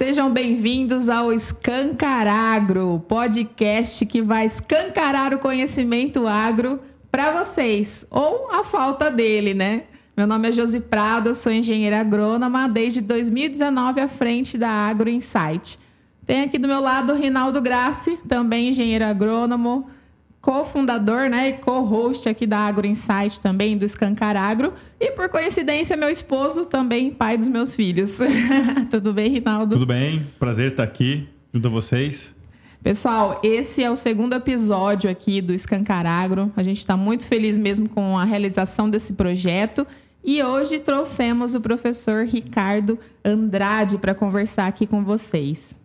sejam bem-vindos ao Escancaragro, podcast que vai escancarar o conhecimento agro para vocês, ou a falta dele, né? Meu nome é Josi Prado, sou engenheira agrônoma desde 2019 à frente da Agro Insight. Tem aqui do meu lado o Rinaldo Grassi, também engenheiro agrônomo, cofundador né, e co-host aqui da Agro Insight também, do Escancar Agro. E por coincidência, meu esposo, também pai dos meus filhos. Tudo bem, Rinaldo? Tudo bem, prazer estar aqui junto a vocês. Pessoal, esse é o segundo episódio aqui do Escancar Agro. A gente está muito feliz mesmo com a realização desse projeto. E hoje trouxemos o professor Ricardo Andrade para conversar aqui com vocês.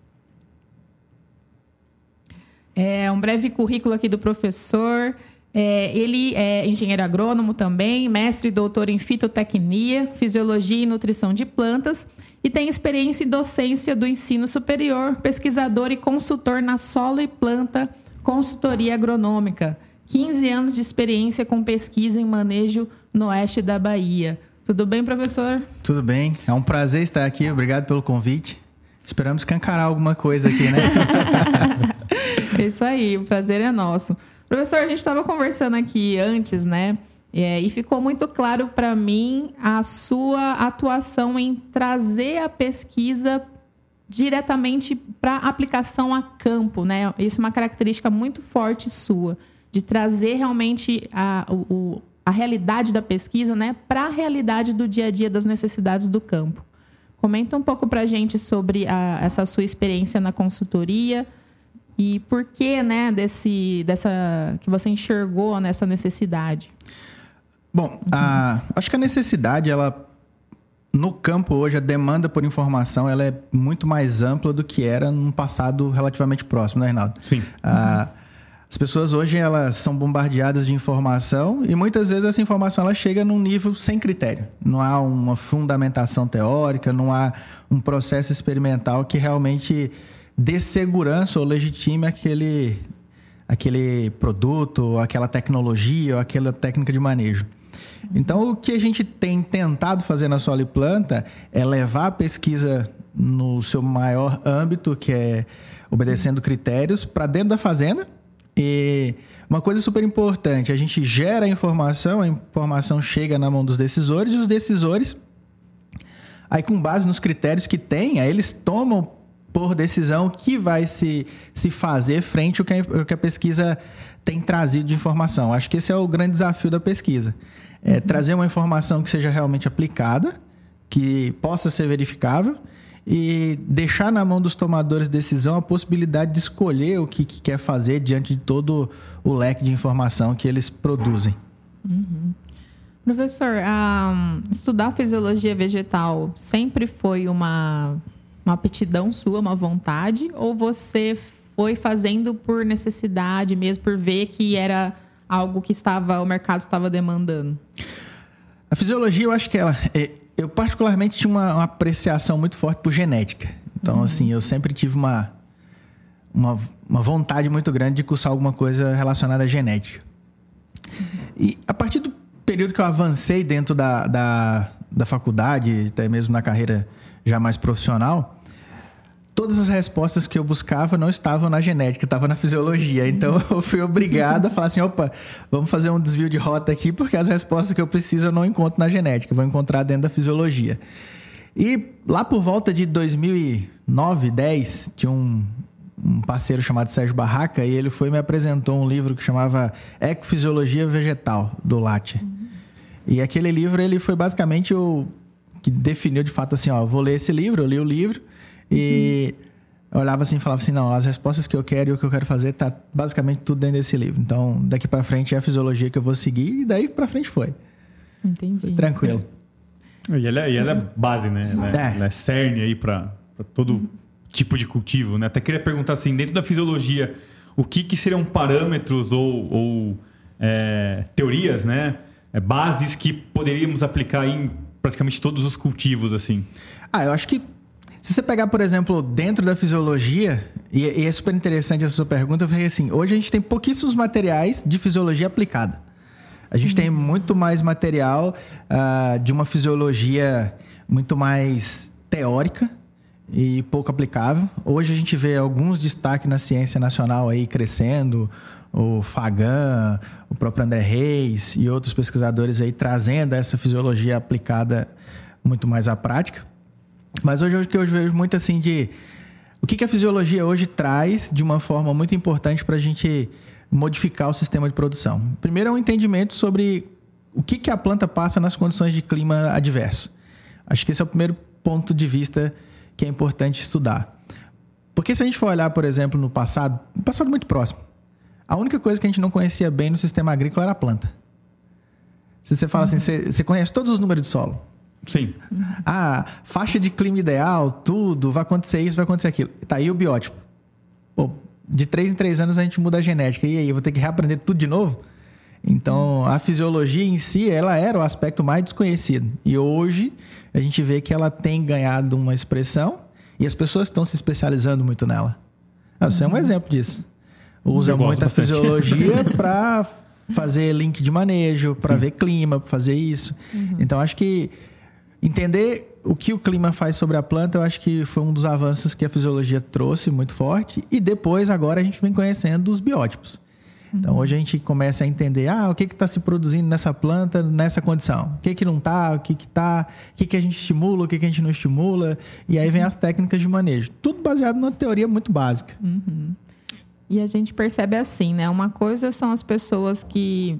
É um breve currículo aqui do professor. É, ele é engenheiro agrônomo também, mestre e doutor em fitotecnia, fisiologia e nutrição de plantas e tem experiência em docência do ensino superior, pesquisador e consultor na solo e planta consultoria agronômica. 15 anos de experiência com pesquisa em manejo no oeste da Bahia. Tudo bem, professor? Tudo bem. É um prazer estar aqui. Obrigado pelo convite. Esperamos cancarar alguma coisa aqui, né? é isso aí, o prazer é nosso. Professor, a gente estava conversando aqui antes, né? É, e ficou muito claro para mim a sua atuação em trazer a pesquisa diretamente para aplicação a campo, né? Isso é uma característica muito forte sua, de trazer realmente a, o, a realidade da pesquisa, né, para a realidade do dia a dia das necessidades do campo. Comenta um pouco para a gente sobre a, essa sua experiência na consultoria e por que, né, desse, dessa que você enxergou nessa necessidade. Bom, uhum. a, acho que a necessidade, ela no campo hoje a demanda por informação ela é muito mais ampla do que era num passado relativamente próximo, né, Reinaldo? Sim. Ah, as pessoas hoje elas são bombardeadas de informação e muitas vezes essa informação ela chega num nível sem critério. Não há uma fundamentação teórica, não há um processo experimental que realmente dê segurança ou legitime aquele, aquele produto, aquela tecnologia, ou aquela técnica de manejo. Então, o que a gente tem tentado fazer na Solo Planta é levar a pesquisa no seu maior âmbito, que é obedecendo critérios, para dentro da fazenda e uma coisa super importante, a gente gera a informação, a informação chega na mão dos decisores e os decisores, aí com base nos critérios que tem, aí eles tomam por decisão que vai se, se fazer frente ao que, a, ao que a pesquisa tem trazido de informação. Acho que esse é o grande desafio da pesquisa. É trazer uma informação que seja realmente aplicada, que possa ser verificável e deixar na mão dos tomadores de decisão a possibilidade de escolher o que, que quer fazer diante de todo o leque de informação que eles produzem. Uhum. Professor, um, estudar fisiologia vegetal sempre foi uma, uma aptidão sua, uma vontade, ou você foi fazendo por necessidade mesmo, por ver que era algo que estava o mercado estava demandando? A fisiologia, eu acho que ela é, eu particularmente tinha uma, uma, apreciação muito forte por genética. Então, uhum. assim, eu sempre tive uma, uma, uma, vontade muito grande de cursar alguma coisa relacionada à genética. Uhum. E a partir do período que eu avancei dentro da, da, da faculdade, até mesmo na carreira já mais profissional, todas as respostas que eu buscava não estavam na genética, estavam na fisiologia. Então eu fui obrigado a falar assim: opa, vamos fazer um desvio de rota aqui, porque as respostas que eu preciso eu não encontro na genética, vou encontrar dentro da fisiologia. E lá por volta de 2009, 10, tinha um, um parceiro chamado Sérgio Barraca e ele foi me apresentou um livro que chamava Ecofisiologia Vegetal, do Latte. Uhum. E aquele livro ele foi basicamente o que definiu de fato assim: ó, vou ler esse livro, eu li o livro e eu olhava assim e falava assim, não, as respostas que eu quero e o que eu quero fazer tá basicamente tudo dentro desse livro. Então, daqui para frente é a fisiologia que eu vou seguir e daí para frente foi. Entendi. Foi tranquilo. E ela, é, e ela é base, né? Ela é, é. Ela é cerne aí para todo tipo de cultivo, né? Até queria perguntar assim, dentro da fisiologia, o que, que seriam parâmetros ou, ou é, teorias, né? É, bases que poderíamos aplicar em praticamente todos os cultivos, assim? Ah, eu acho que se você pegar, por exemplo, dentro da fisiologia, e, e é super interessante essa sua pergunta, porque assim, hoje a gente tem pouquíssimos materiais de fisiologia aplicada. A gente uhum. tem muito mais material uh, de uma fisiologia muito mais teórica e pouco aplicável. Hoje a gente vê alguns destaques na ciência nacional aí crescendo, o Fagan, o próprio André Reis e outros pesquisadores aí trazendo essa fisiologia aplicada muito mais à prática. Mas hoje o que eu vejo muito assim de o que, que a fisiologia hoje traz de uma forma muito importante para a gente modificar o sistema de produção. Primeiro é um entendimento sobre o que, que a planta passa nas condições de clima adverso. Acho que esse é o primeiro ponto de vista que é importante estudar. Porque se a gente for olhar, por exemplo, no passado, no passado muito próximo, a única coisa que a gente não conhecia bem no sistema agrícola era a planta. Se você fala assim, uhum. assim, você, você conhece todos os números de solo. Sim. Ah, faixa de clima ideal, tudo, vai acontecer isso, vai acontecer aquilo. Tá aí o biótipo. Pô, de três em três anos a gente muda a genética. E aí, eu vou ter que reaprender tudo de novo? Então, a fisiologia em si, ela era o aspecto mais desconhecido. E hoje, a gente vê que ela tem ganhado uma expressão e as pessoas estão se especializando muito nela. Ah, você uhum. é um uhum. exemplo disso. Usa muita fisiologia para fazer link de manejo, para ver clima, para fazer isso. Uhum. Então, acho que entender o que o clima faz sobre a planta, eu acho que foi um dos avanços que a fisiologia trouxe muito forte. E depois, agora, a gente vem conhecendo os biótipos. Então, uhum. hoje a gente começa a entender, ah, o que está se produzindo nessa planta, nessa condição? O que que não está, o que que está, o que que a gente estimula, o que que a gente não estimula. E aí vem as técnicas de manejo. Tudo baseado numa teoria muito básica. Uhum. E a gente percebe assim, né? Uma coisa são as pessoas que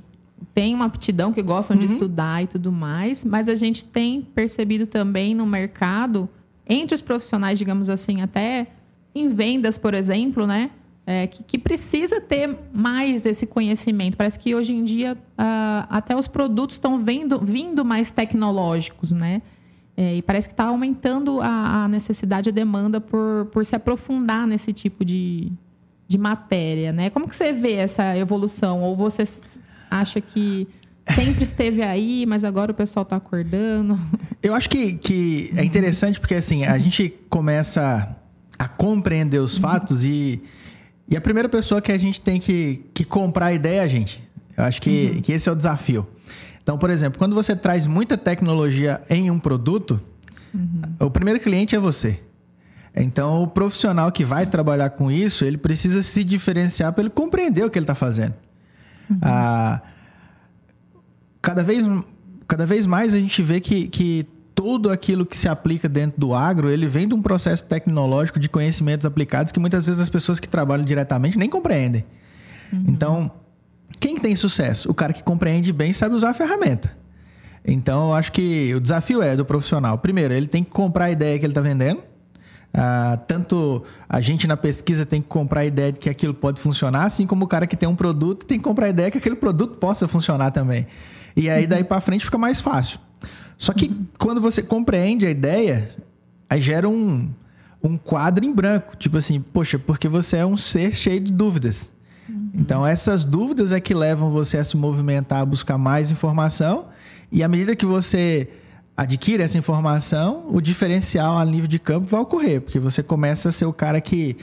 têm uma aptidão, que gostam uhum. de estudar e tudo mais, mas a gente tem percebido também no mercado, entre os profissionais, digamos assim, até em vendas, por exemplo, né? É, que, que, precisa ter mais esse conhecimento. Parece que hoje em dia uh, até os produtos estão vindo, vindo mais tecnológicos, né? É, e parece que está aumentando a, a, necessidade, a demanda por, por se aprofundar nesse tipo de, de matéria, né? Como que você vê essa evolução? Ou você acha que sempre esteve aí, mas agora o pessoal está acordando? Eu acho que, que é interessante porque assim a gente começa a compreender os fatos e, e a primeira pessoa que a gente tem que, que comprar a ideia é a gente. Eu acho que, uhum. que esse é o desafio. Então, por exemplo, quando você traz muita tecnologia em um produto, uhum. o primeiro cliente é você. Então, o profissional que vai trabalhar com isso, ele precisa se diferenciar para ele compreender o que ele está fazendo. Uhum. Ah, cada, vez, cada vez mais a gente vê que, que tudo aquilo que se aplica dentro do agro, ele vem de um processo tecnológico de conhecimentos aplicados que muitas vezes as pessoas que trabalham diretamente nem compreendem. Uhum. Então, quem tem sucesso? O cara que compreende bem sabe usar a ferramenta. Então, eu acho que o desafio é do profissional. Primeiro, ele tem que comprar a ideia que ele está vendendo ah, tanto a gente na pesquisa tem que comprar a ideia de que aquilo pode funcionar, assim como o cara que tem um produto tem que comprar a ideia que aquele produto possa funcionar também. E aí daí para frente fica mais fácil. Só que uhum. quando você compreende a ideia, aí gera um, um quadro em branco. Tipo assim, poxa, porque você é um ser cheio de dúvidas. Uhum. Então, essas dúvidas é que levam você a se movimentar, a buscar mais informação. E à medida que você adquire essa informação, o diferencial a nível de campo vai ocorrer, porque você começa a ser o cara que,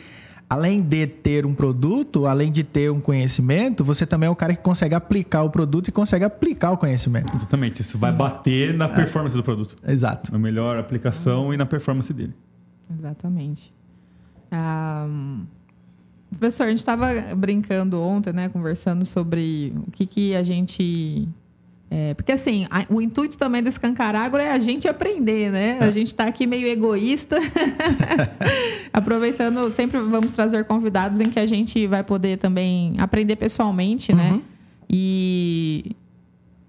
além de ter um produto, além de ter um conhecimento, você também é o cara que consegue aplicar o produto e consegue aplicar o conhecimento. Exatamente, isso vai bater na é. performance do produto. Exato. Na melhor aplicação e na performance dele. Exatamente. Um... Professor, a gente estava brincando ontem, né, conversando sobre o que, que a gente é, porque assim, a, o intuito também do Escancaragro é a gente aprender, né? A é. gente está aqui meio egoísta, aproveitando, sempre vamos trazer convidados em que a gente vai poder também aprender pessoalmente, né? Uhum. E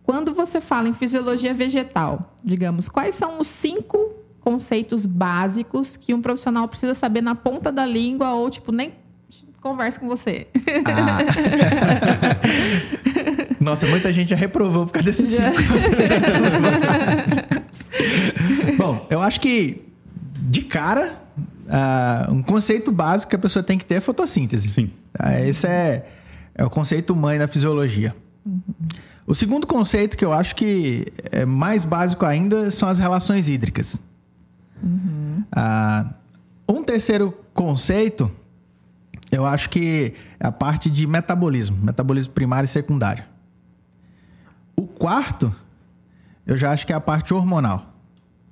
quando você fala em fisiologia vegetal, digamos, quais são os cinco conceitos básicos que um profissional precisa saber na ponta da língua ou, tipo, nem conversa com você? Ah. Nossa, muita gente já reprovou por causa desses cinco Bom, eu acho que, de cara, uh, um conceito básico que a pessoa tem que ter é fotossíntese. Sim. Uh, esse é, é o conceito mãe da fisiologia. Uhum. O segundo conceito que eu acho que é mais básico ainda são as relações hídricas. Uhum. Uh, um terceiro conceito, eu acho que é a parte de metabolismo, metabolismo primário e secundário. O quarto, eu já acho que é a parte hormonal.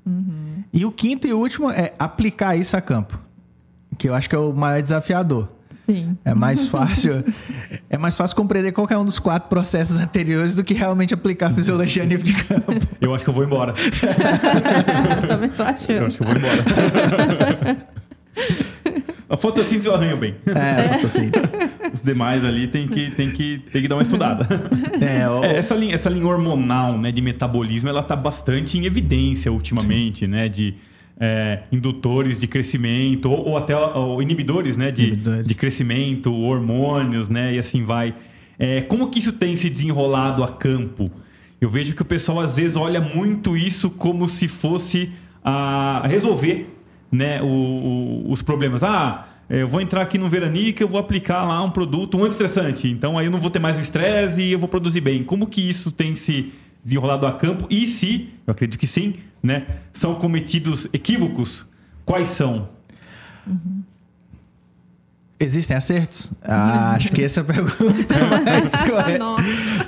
Uhum. E o quinto e último é aplicar isso a campo, que eu acho que é o mais desafiador. Sim. É mais fácil, é mais fácil compreender qualquer um dos quatro processos anteriores do que realmente aplicar a fisiologia a nível de campo. Eu acho que eu vou embora. eu também tô achando. Eu acho que eu vou embora. A fotossíntese eu arranho bem. É, a fotossíntese. Os demais ali tem que, tem que, tem que dar uma estudada. É, o... é, essa, linha, essa linha hormonal né, de metabolismo, ela está bastante em evidência ultimamente, Sim. né? De é, indutores de crescimento, ou, ou até ou inibidores, né? De, inibidores. de crescimento, hormônios, né? E assim vai. É, como que isso tem se desenrolado a campo? Eu vejo que o pessoal às vezes olha muito isso como se fosse a resolver né, o, o, os problemas. Ah, eu vou entrar aqui no Veranica, eu vou aplicar lá um produto um anti-estressante. Então aí eu não vou ter mais o estresse e eu vou produzir bem. Como que isso tem se desenrolado a campo? E se, eu acredito que sim, né, são cometidos equívocos, quais são? Uhum. Existem acertos? Ah, acho que essa é a pergunta mais correta.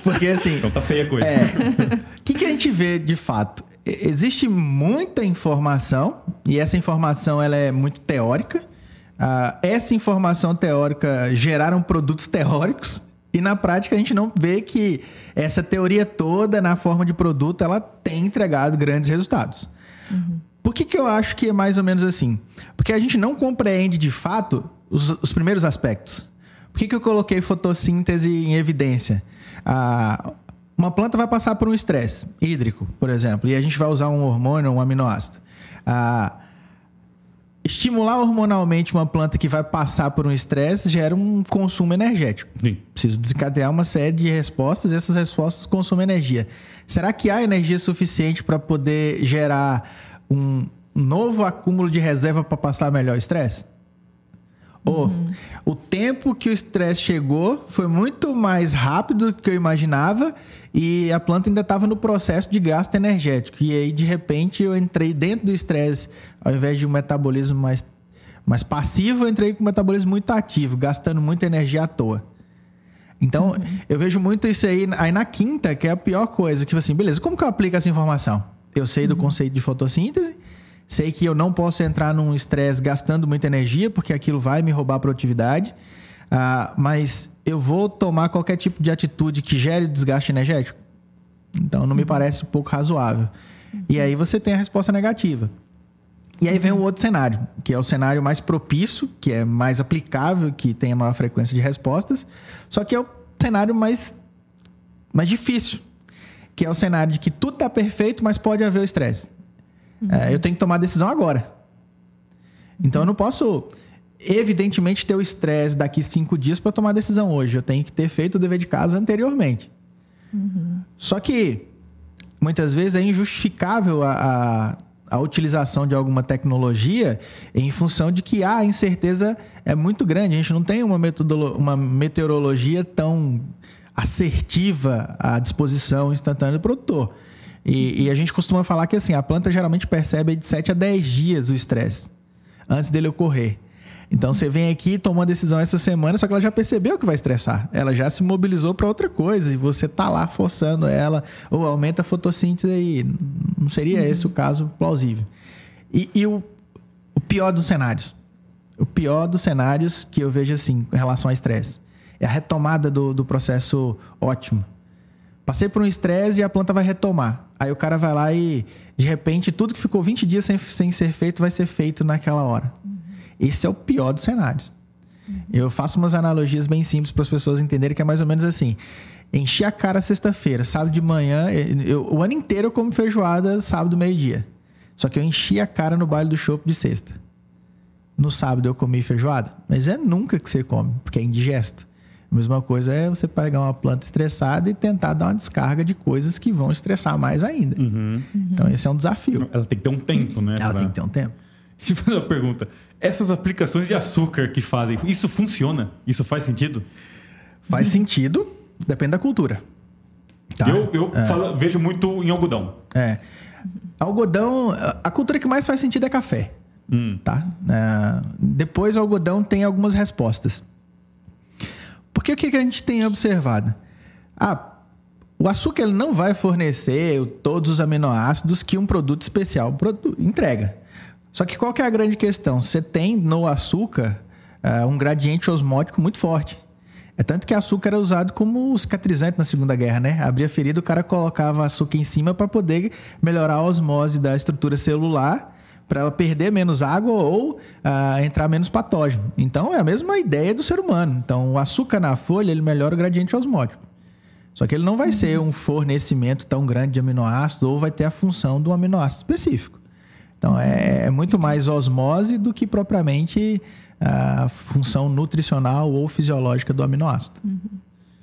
Porque assim. Então tá feia a coisa. O é, que, que a gente vê de fato? Existe muita informação e essa informação ela é muito teórica. Uh, essa informação teórica geraram produtos teóricos e na prática a gente não vê que essa teoria toda na forma de produto ela tem entregado grandes resultados. Uhum. Por que, que eu acho que é mais ou menos assim? Porque a gente não compreende de fato os, os primeiros aspectos. Por que, que eu coloquei fotossíntese em evidência? Uh, uma planta vai passar por um estresse hídrico, por exemplo, e a gente vai usar um hormônio, um aminoácido. Ah, estimular hormonalmente uma planta que vai passar por um estresse gera um consumo energético. Sim. Preciso desencadear uma série de respostas e essas respostas consomem energia. Será que há energia suficiente para poder gerar um novo acúmulo de reserva para passar melhor estresse? Ou uhum. o tempo que o estresse chegou foi muito mais rápido do que eu imaginava e a planta ainda estava no processo de gasto energético. E aí, de repente, eu entrei dentro do estresse, ao invés de um metabolismo mais, mais passivo, eu entrei com um metabolismo muito ativo, gastando muita energia à toa. Então, uhum. eu vejo muito isso aí, aí na quinta, que é a pior coisa. Tipo assim, beleza, como que eu aplico essa informação? Eu sei do uhum. conceito de fotossíntese, sei que eu não posso entrar num estresse gastando muita energia, porque aquilo vai me roubar a produtividade. Uh, mas eu vou tomar qualquer tipo de atitude que gere desgaste energético? Então não me parece pouco razoável. E aí você tem a resposta negativa. E aí vem o outro cenário, que é o cenário mais propício, que é mais aplicável, que tem a maior frequência de respostas, só que é o cenário mais, mais difícil, que é o cenário de que tudo está perfeito, mas pode haver o estresse. Uhum. É, eu tenho que tomar a decisão agora. Então eu não posso evidentemente, ter o estresse daqui cinco dias para tomar a decisão hoje. Eu tenho que ter feito o dever de casa anteriormente. Uhum. Só que, muitas vezes, é injustificável a, a, a, utilização de alguma tecnologia em função de que a incerteza é muito grande. A gente não tem uma, uma meteorologia tão assertiva à disposição instantânea do produtor. E, e, a gente costuma falar que assim, a planta geralmente percebe de 7 a 10 dias o estresse antes dele ocorrer. Então você vem aqui, toma uma decisão essa semana, só que ela já percebeu que vai estressar. Ela já se mobilizou para outra coisa e você tá lá forçando ela, ou aumenta a fotossíntese aí. Não seria uhum. esse o caso plausível. E, e o, o pior dos cenários. O pior dos cenários que eu vejo assim, em relação ao estresse, é a retomada do, do processo ótimo. Passei por um estresse e a planta vai retomar. Aí o cara vai lá e, de repente, tudo que ficou 20 dias sem, sem ser feito vai ser feito naquela hora. Esse é o pior dos cenários. Uhum. Eu faço umas analogias bem simples para as pessoas entenderem que é mais ou menos assim. Enchi a cara sexta-feira, sábado de manhã, eu, o ano inteiro eu como feijoada sábado, meio-dia. Só que eu enchi a cara no baile do chopp de sexta. No sábado eu comi feijoada, mas é nunca que você come, porque é indigesto. A mesma coisa é você pegar uma planta estressada e tentar dar uma descarga de coisas que vão estressar mais ainda. Uhum. Então, esse é um desafio. Ela tem que ter um tempo, né? Ela pra... tem que ter um tempo. Deixa eu fazer uma pergunta essas aplicações de açúcar que fazem, isso funciona? Isso faz sentido? Faz sentido, depende da cultura. Tá? Eu, eu é. falo, vejo muito em algodão. É. Algodão, a cultura que mais faz sentido é café. Hum. Tá? É, depois, o algodão tem algumas respostas. Porque o que a gente tem observado? Ah, O açúcar ele não vai fornecer todos os aminoácidos que um produto especial entrega. Só que qual que é a grande questão? Você tem no açúcar uh, um gradiente osmótico muito forte. É tanto que açúcar era usado como cicatrizante na Segunda Guerra, né? Abria ferida, o cara colocava açúcar em cima para poder melhorar a osmose da estrutura celular, para ela perder menos água ou uh, entrar menos patógeno. Então é a mesma ideia do ser humano. Então o açúcar na folha ele melhora o gradiente osmótico. Só que ele não vai uhum. ser um fornecimento tão grande de aminoácidos ou vai ter a função do aminoácido específico. Então é, é muito mais osmose do que propriamente a função nutricional ou fisiológica do aminoácido. Uhum.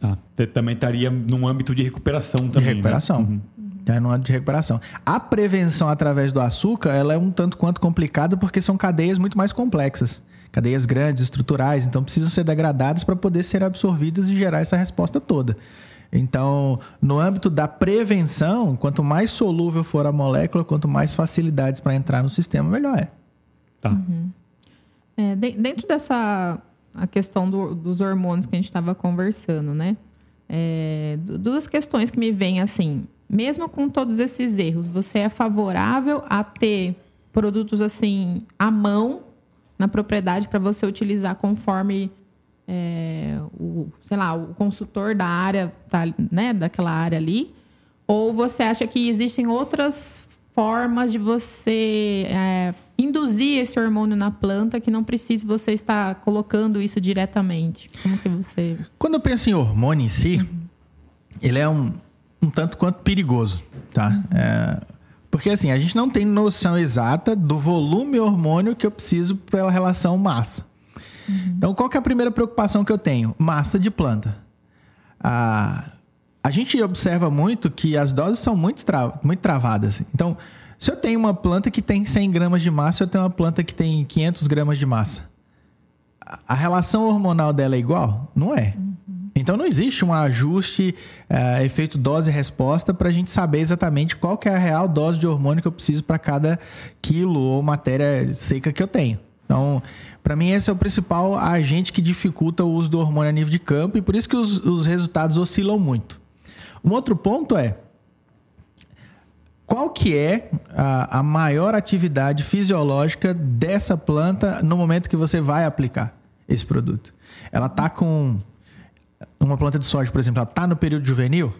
Ah, também estaria num âmbito de recuperação também. De né? recuperação. Né? Uhum. Tá no âmbito de recuperação. A prevenção através do açúcar ela é um tanto quanto complicada porque são cadeias muito mais complexas cadeias grandes, estruturais, então precisam ser degradadas para poder ser absorvidas e gerar essa resposta toda. Então, no âmbito da prevenção, quanto mais solúvel for a molécula, quanto mais facilidades para entrar no sistema, melhor é. Tá. Uhum. É, dentro dessa a questão do, dos hormônios que a gente estava conversando, né? É, duas questões que me vêm assim. Mesmo com todos esses erros, você é favorável a ter produtos assim à mão na propriedade para você utilizar conforme é, o, sei lá, o consultor da área, tá, né, daquela área ali? Ou você acha que existem outras formas de você é, induzir esse hormônio na planta que não precise você estar colocando isso diretamente? Como que você... Quando eu penso em hormônio em si, uhum. ele é um, um tanto quanto perigoso, tá? Uhum. É, porque assim, a gente não tem noção exata do volume hormônio que eu preciso pela relação massa. Uhum. Então, qual que é a primeira preocupação que eu tenho? Massa de planta. A, a gente observa muito que as doses são muito, tra muito travadas. Então, se eu tenho uma planta que tem 100 gramas de massa, eu tenho uma planta que tem 500 gramas de massa. A relação hormonal dela é igual? Não é. Uhum. Então não existe um ajuste, uh, efeito dose-resposta para a gente saber exatamente qual que é a real dose de hormônio que eu preciso para cada quilo ou matéria seca que eu tenho. Então, para mim, esse é o principal agente que dificulta o uso do hormônio a nível de campo e por isso que os, os resultados oscilam muito. Um outro ponto é qual que é a, a, maior atividade fisiológica dessa planta no momento que você vai aplicar esse produto? Ela está com uma planta de soja, por exemplo, ela está no período juvenil?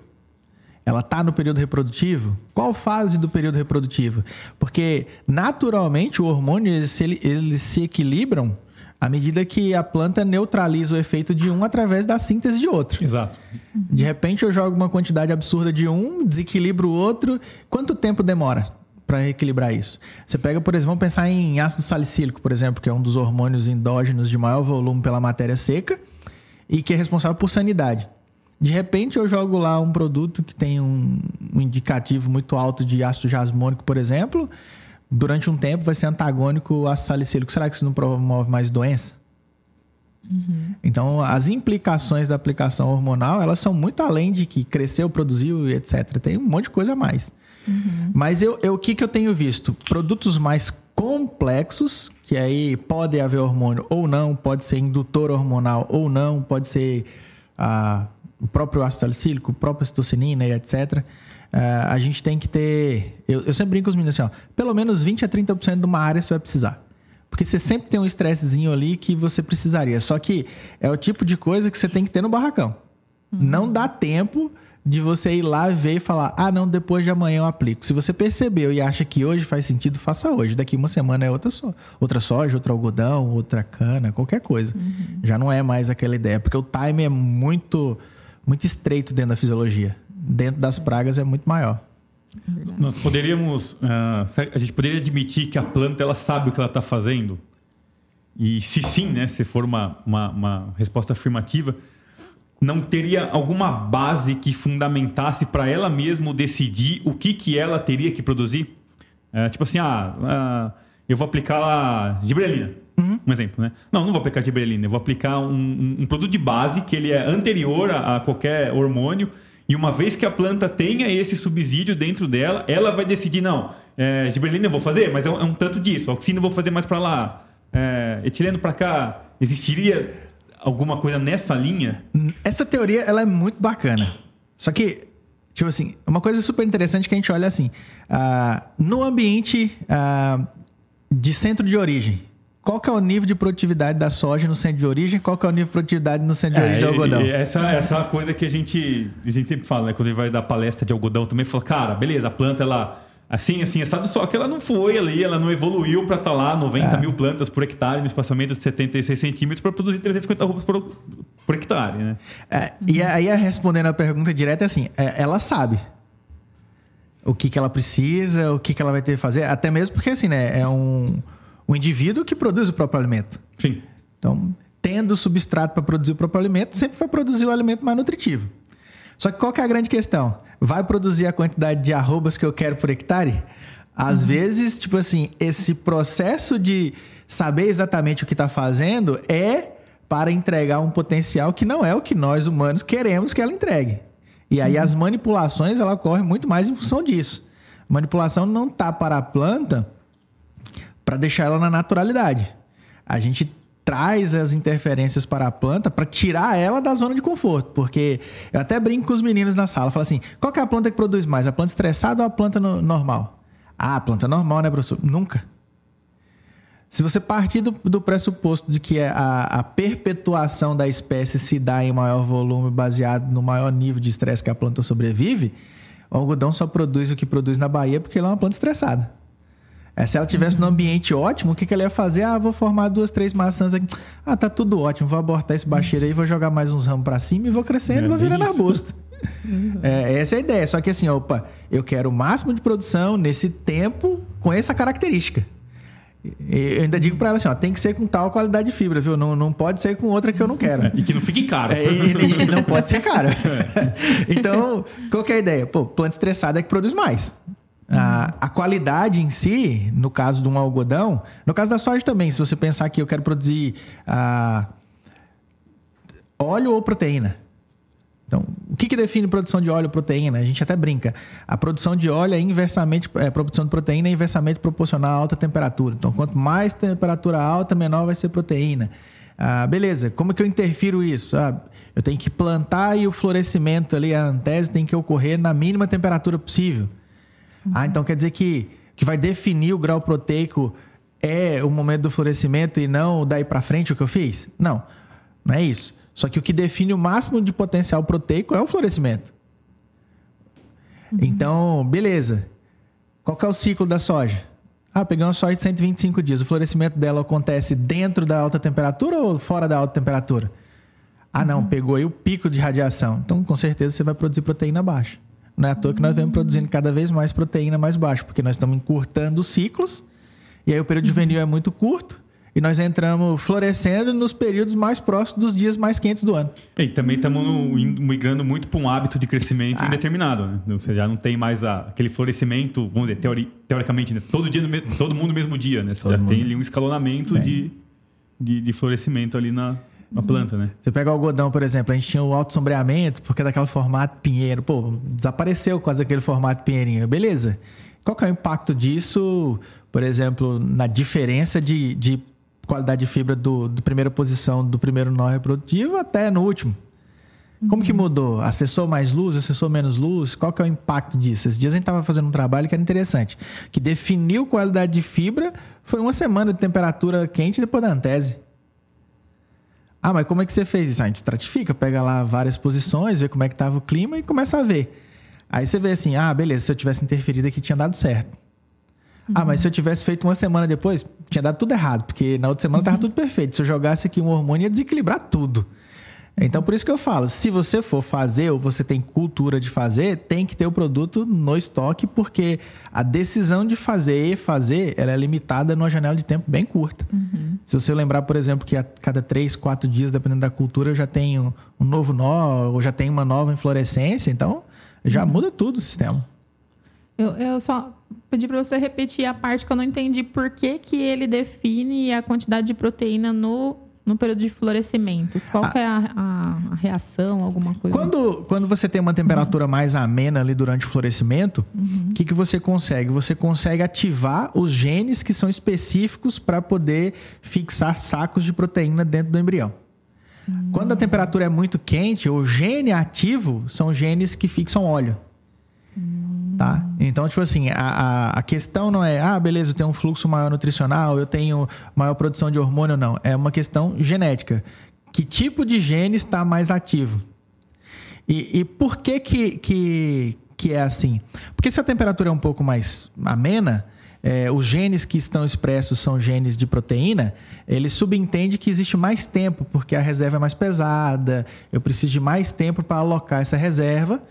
Ela está no período reprodutivo? Qual fase do período reprodutivo? Porque, naturalmente, o hormônio eles se, eles se equilibram à medida que a planta neutraliza o efeito de um através da síntese de outro. Exato. De repente, eu jogo uma quantidade absurda de um, desequilibro o outro. Quanto tempo demora para equilibrar isso? Você pega, por exemplo, vamos pensar em ácido salicílico, por exemplo, que é um dos hormônios endógenos de maior volume pela matéria seca e que é responsável por sanidade. De repente eu jogo lá um produto que tem um, um indicativo muito alto de ácido jasmônico, por exemplo, durante um tempo vai ser antagônico ao ácido salicílico. Será que isso não promove mais doença? Uhum. Então, as implicações da aplicação hormonal, elas são muito além de que cresceu, produziu, etc. Tem um monte de coisa a mais. Uhum. Mas eu, eu, o que, que eu tenho visto? Produtos mais complexos, que aí pode haver hormônio ou não, pode ser indutor hormonal ou não, pode ser a o próprio ácido salicílico, a própria citocinina e etc. Eh, a gente tem que ter. Eu, eu sempre brinco com os meninos assim, ó, pelo menos 20 a 30% de uma área você vai precisar. Porque você sempre tem um estressezinho ali que você precisaria. Só que é o tipo de coisa que você tem que ter no barracão. Uhum. Não dá tempo de você ir lá ver e falar: ah, não, depois de amanhã eu aplico. Se você percebeu e acha que hoje faz sentido, faça hoje. Daqui uma semana é outra, so outra soja, outro algodão, outra cana, qualquer coisa. Uhum. Já não é mais aquela ideia, porque o time é muito muito estreito dentro da fisiologia. Dentro das pragas é muito maior. Nós poderíamos, uh, a gente poderia admitir que a planta ela sabe o que ela está fazendo. E se sim, né, se for uma, uma, uma resposta afirmativa, não teria alguma base que fundamentasse para ela mesma decidir o que, que ela teria que produzir? É, tipo assim, ah, ah, eu vou aplicar lá gibrelina. Uhum. Um exemplo, né? Não, não vou aplicar giberelina. Eu vou aplicar um, um, um, produto de base que ele é anterior a, a, qualquer hormônio. E uma vez que a planta tenha esse subsídio dentro dela, ela vai decidir, não, é, giberelina eu vou fazer, mas é um, é um tanto disso. Oxina eu vou fazer mais para lá. É, etileno para cá. Existiria alguma coisa nessa linha? Essa teoria ela é muito bacana. Só que Tipo assim, uma coisa super interessante que a gente olha assim, uh, no ambiente uh, de centro de origem, qual que é o nível de produtividade da soja no centro de origem? Qual que é o nível de produtividade no centro de é, origem do algodão? essa, essa é coisa que a gente, a gente sempre fala, né? Quando ele vai dar palestra de algodão também, fala, cara, beleza, a planta ela assim, assim, assado, só que ela não foi ali, ela não evoluiu para estar tá lá 90 é. mil plantas por hectare, no espaçamento de 76 centímetros, para produzir 350 roupas por, por hectare, né? É, e aí, respondendo a pergunta direta, é assim, é, ela sabe o que, que ela precisa, o que, que ela vai ter que fazer, até mesmo porque, assim, né, é um, um indivíduo que produz o próprio alimento. Sim. Então, tendo substrato para produzir o próprio alimento, sempre vai produzir o alimento mais nutritivo. Só que qual que é a grande questão? Vai produzir a quantidade de arrobas que eu quero por hectare? Às uhum. vezes, tipo assim, esse processo de saber exatamente o que está fazendo é para entregar um potencial que não é o que nós humanos queremos que ela entregue. E aí uhum. as manipulações ela ocorrem muito mais em função disso. A manipulação não está para a planta para deixar ela na naturalidade. A gente traz as interferências para a planta para tirar ela da zona de conforto. Porque eu até brinco com os meninos na sala, falo assim: qual é a planta que produz mais? A planta estressada ou a planta no, normal? Ah, a planta normal, né, professor? Nunca. Se você partir do, do pressuposto de que a, a, perpetuação da espécie se dá em maior volume baseado no maior nível de estresse que a planta sobrevive, o algodão só produz o que produz na Bahia porque ele é uma planta estressada. É, se ela tivesse num ambiente ótimo, o que, que ela ia fazer? Ah, vou formar duas, três maçãs aqui. Ah, tá tudo ótimo. Vou abortar esse bacheiro aí, vou jogar mais uns ramos para cima e vou crescendo e é vou virando arbusto. É, essa é a ideia. Só que assim, opa, eu quero o máximo de produção nesse tempo com essa característica. Eu ainda digo para ela assim, ó, tem que ser com tal qualidade de fibra, viu? Não, não pode ser com outra que eu não quero. É, e que não fique caro. É, e, e, não pode ser caro. então, qual que é a ideia? Pô, planta estressada é que produz mais. A, a, qualidade em si, no caso de um algodão, no caso da soja também, se você pensar que eu quero produzir óleo ou proteína. Então, o que, que define produção de óleo ou proteína? A gente até brinca. A produção de óleo é inversamente, é, a produção de proteína é inversamente proporcional à alta temperatura. Então, quanto mais temperatura alta, menor vai ser proteína. Ah, beleza, como que eu interfiro isso? Ah, eu tenho que plantar e o florescimento ali, a antese tem que ocorrer na mínima temperatura possível. Uhum. Ah, então quer dizer que que vai definir o grau proteico é o momento do florescimento e não daí para frente o que eu fiz? Não, não é isso. Só que o que define o máximo de potencial proteico é o florescimento. Uhum. Então, beleza. Qual é o ciclo da soja? Ah, peguei uma soja de 125 dias. O florescimento dela acontece dentro da alta temperatura ou fora da alta temperatura? Ah, não, uhum. pegou aí o pico de radiação. Então, com certeza, você vai produzir proteína baixa. Não é à toa que nós vemos produzindo cada vez mais proteína mais baixo, porque nós estamos encurtando os ciclos, e aí o período juvenil é muito curto, e nós entramos florescendo nos períodos mais próximos dos dias mais quentes do ano. E também estamos migrando muito para um hábito de crescimento ah. indeterminado. Né? Você já não tem mais a, aquele florescimento, vamos dizer, teori, teoricamente, né? todo, dia todo mundo no mesmo dia. Né? Você todo já mundo. tem ali um escalonamento de, de, de, florescimento ali na, uma planta, né? Você pega o algodão, por exemplo, a gente tinha o alto sombreamento, porque é daquele formato pinheiro. Pô, desapareceu quase aquele formato pinheirinho. Beleza. Qual que é o impacto disso, por exemplo, na diferença de, de qualidade de fibra do, do primeira posição do primeiro nó reprodutivo até no último? Como que uhum. mudou? Acessou mais luz, acessou menos luz? Qual que é o impacto disso? Esses dias a gente estava fazendo um trabalho que era interessante, que definiu qualidade de fibra foi uma semana de temperatura quente depois da antese. Ah, mas como é que você fez isso? Ah, a gente estratifica, pega lá várias posições, vê como é que estava o clima e começa a ver. Aí você vê assim, ah, beleza, se eu tivesse interferido aqui tinha dado certo. Uhum. Ah, mas se eu tivesse feito uma semana depois, tinha dado tudo errado, porque na outra semana estava uhum. tudo perfeito. Se eu jogasse aqui um hormônio, ia desequilibrar tudo. Então, por isso que eu falo, se você for fazer ou você tem cultura de fazer, tem que ter o produto no estoque, porque a decisão de fazer e fazer, ela é limitada numa janela de tempo bem curta. Uhum. Se você lembrar, por exemplo, que a cada três, quatro dias, dependendo da cultura, eu já tenho um novo nó, ou já tenho uma nova inflorescência, então já uhum. muda tudo o sistema. Eu, eu só pedi para você repetir a parte que eu não entendi por que, que ele define a quantidade de proteína no no período de florescimento? Qual ah, é a, a, a, reação, alguma coisa? Quando, quando você tem uma temperatura uhum. mais amena ali durante o florescimento, o uhum. que, que você consegue? Você consegue ativar os genes que são específicos para poder fixar sacos de proteína dentro do embrião. Uhum. Quando a temperatura é muito quente, o gene ativo são genes que fixam óleo. Tá? Então, tipo assim, a, a, a, questão não é, ah, beleza, eu tenho um fluxo maior nutricional, eu tenho maior produção de hormônio, não. É uma questão genética. Que tipo de gene está mais ativo? E, e por que, que, que, que é assim? Porque se a temperatura é um pouco mais amena, é, os genes que estão expressos são genes de proteína, ele subentende que existe mais tempo, porque a reserva é mais pesada, eu preciso de mais tempo para alocar essa reserva.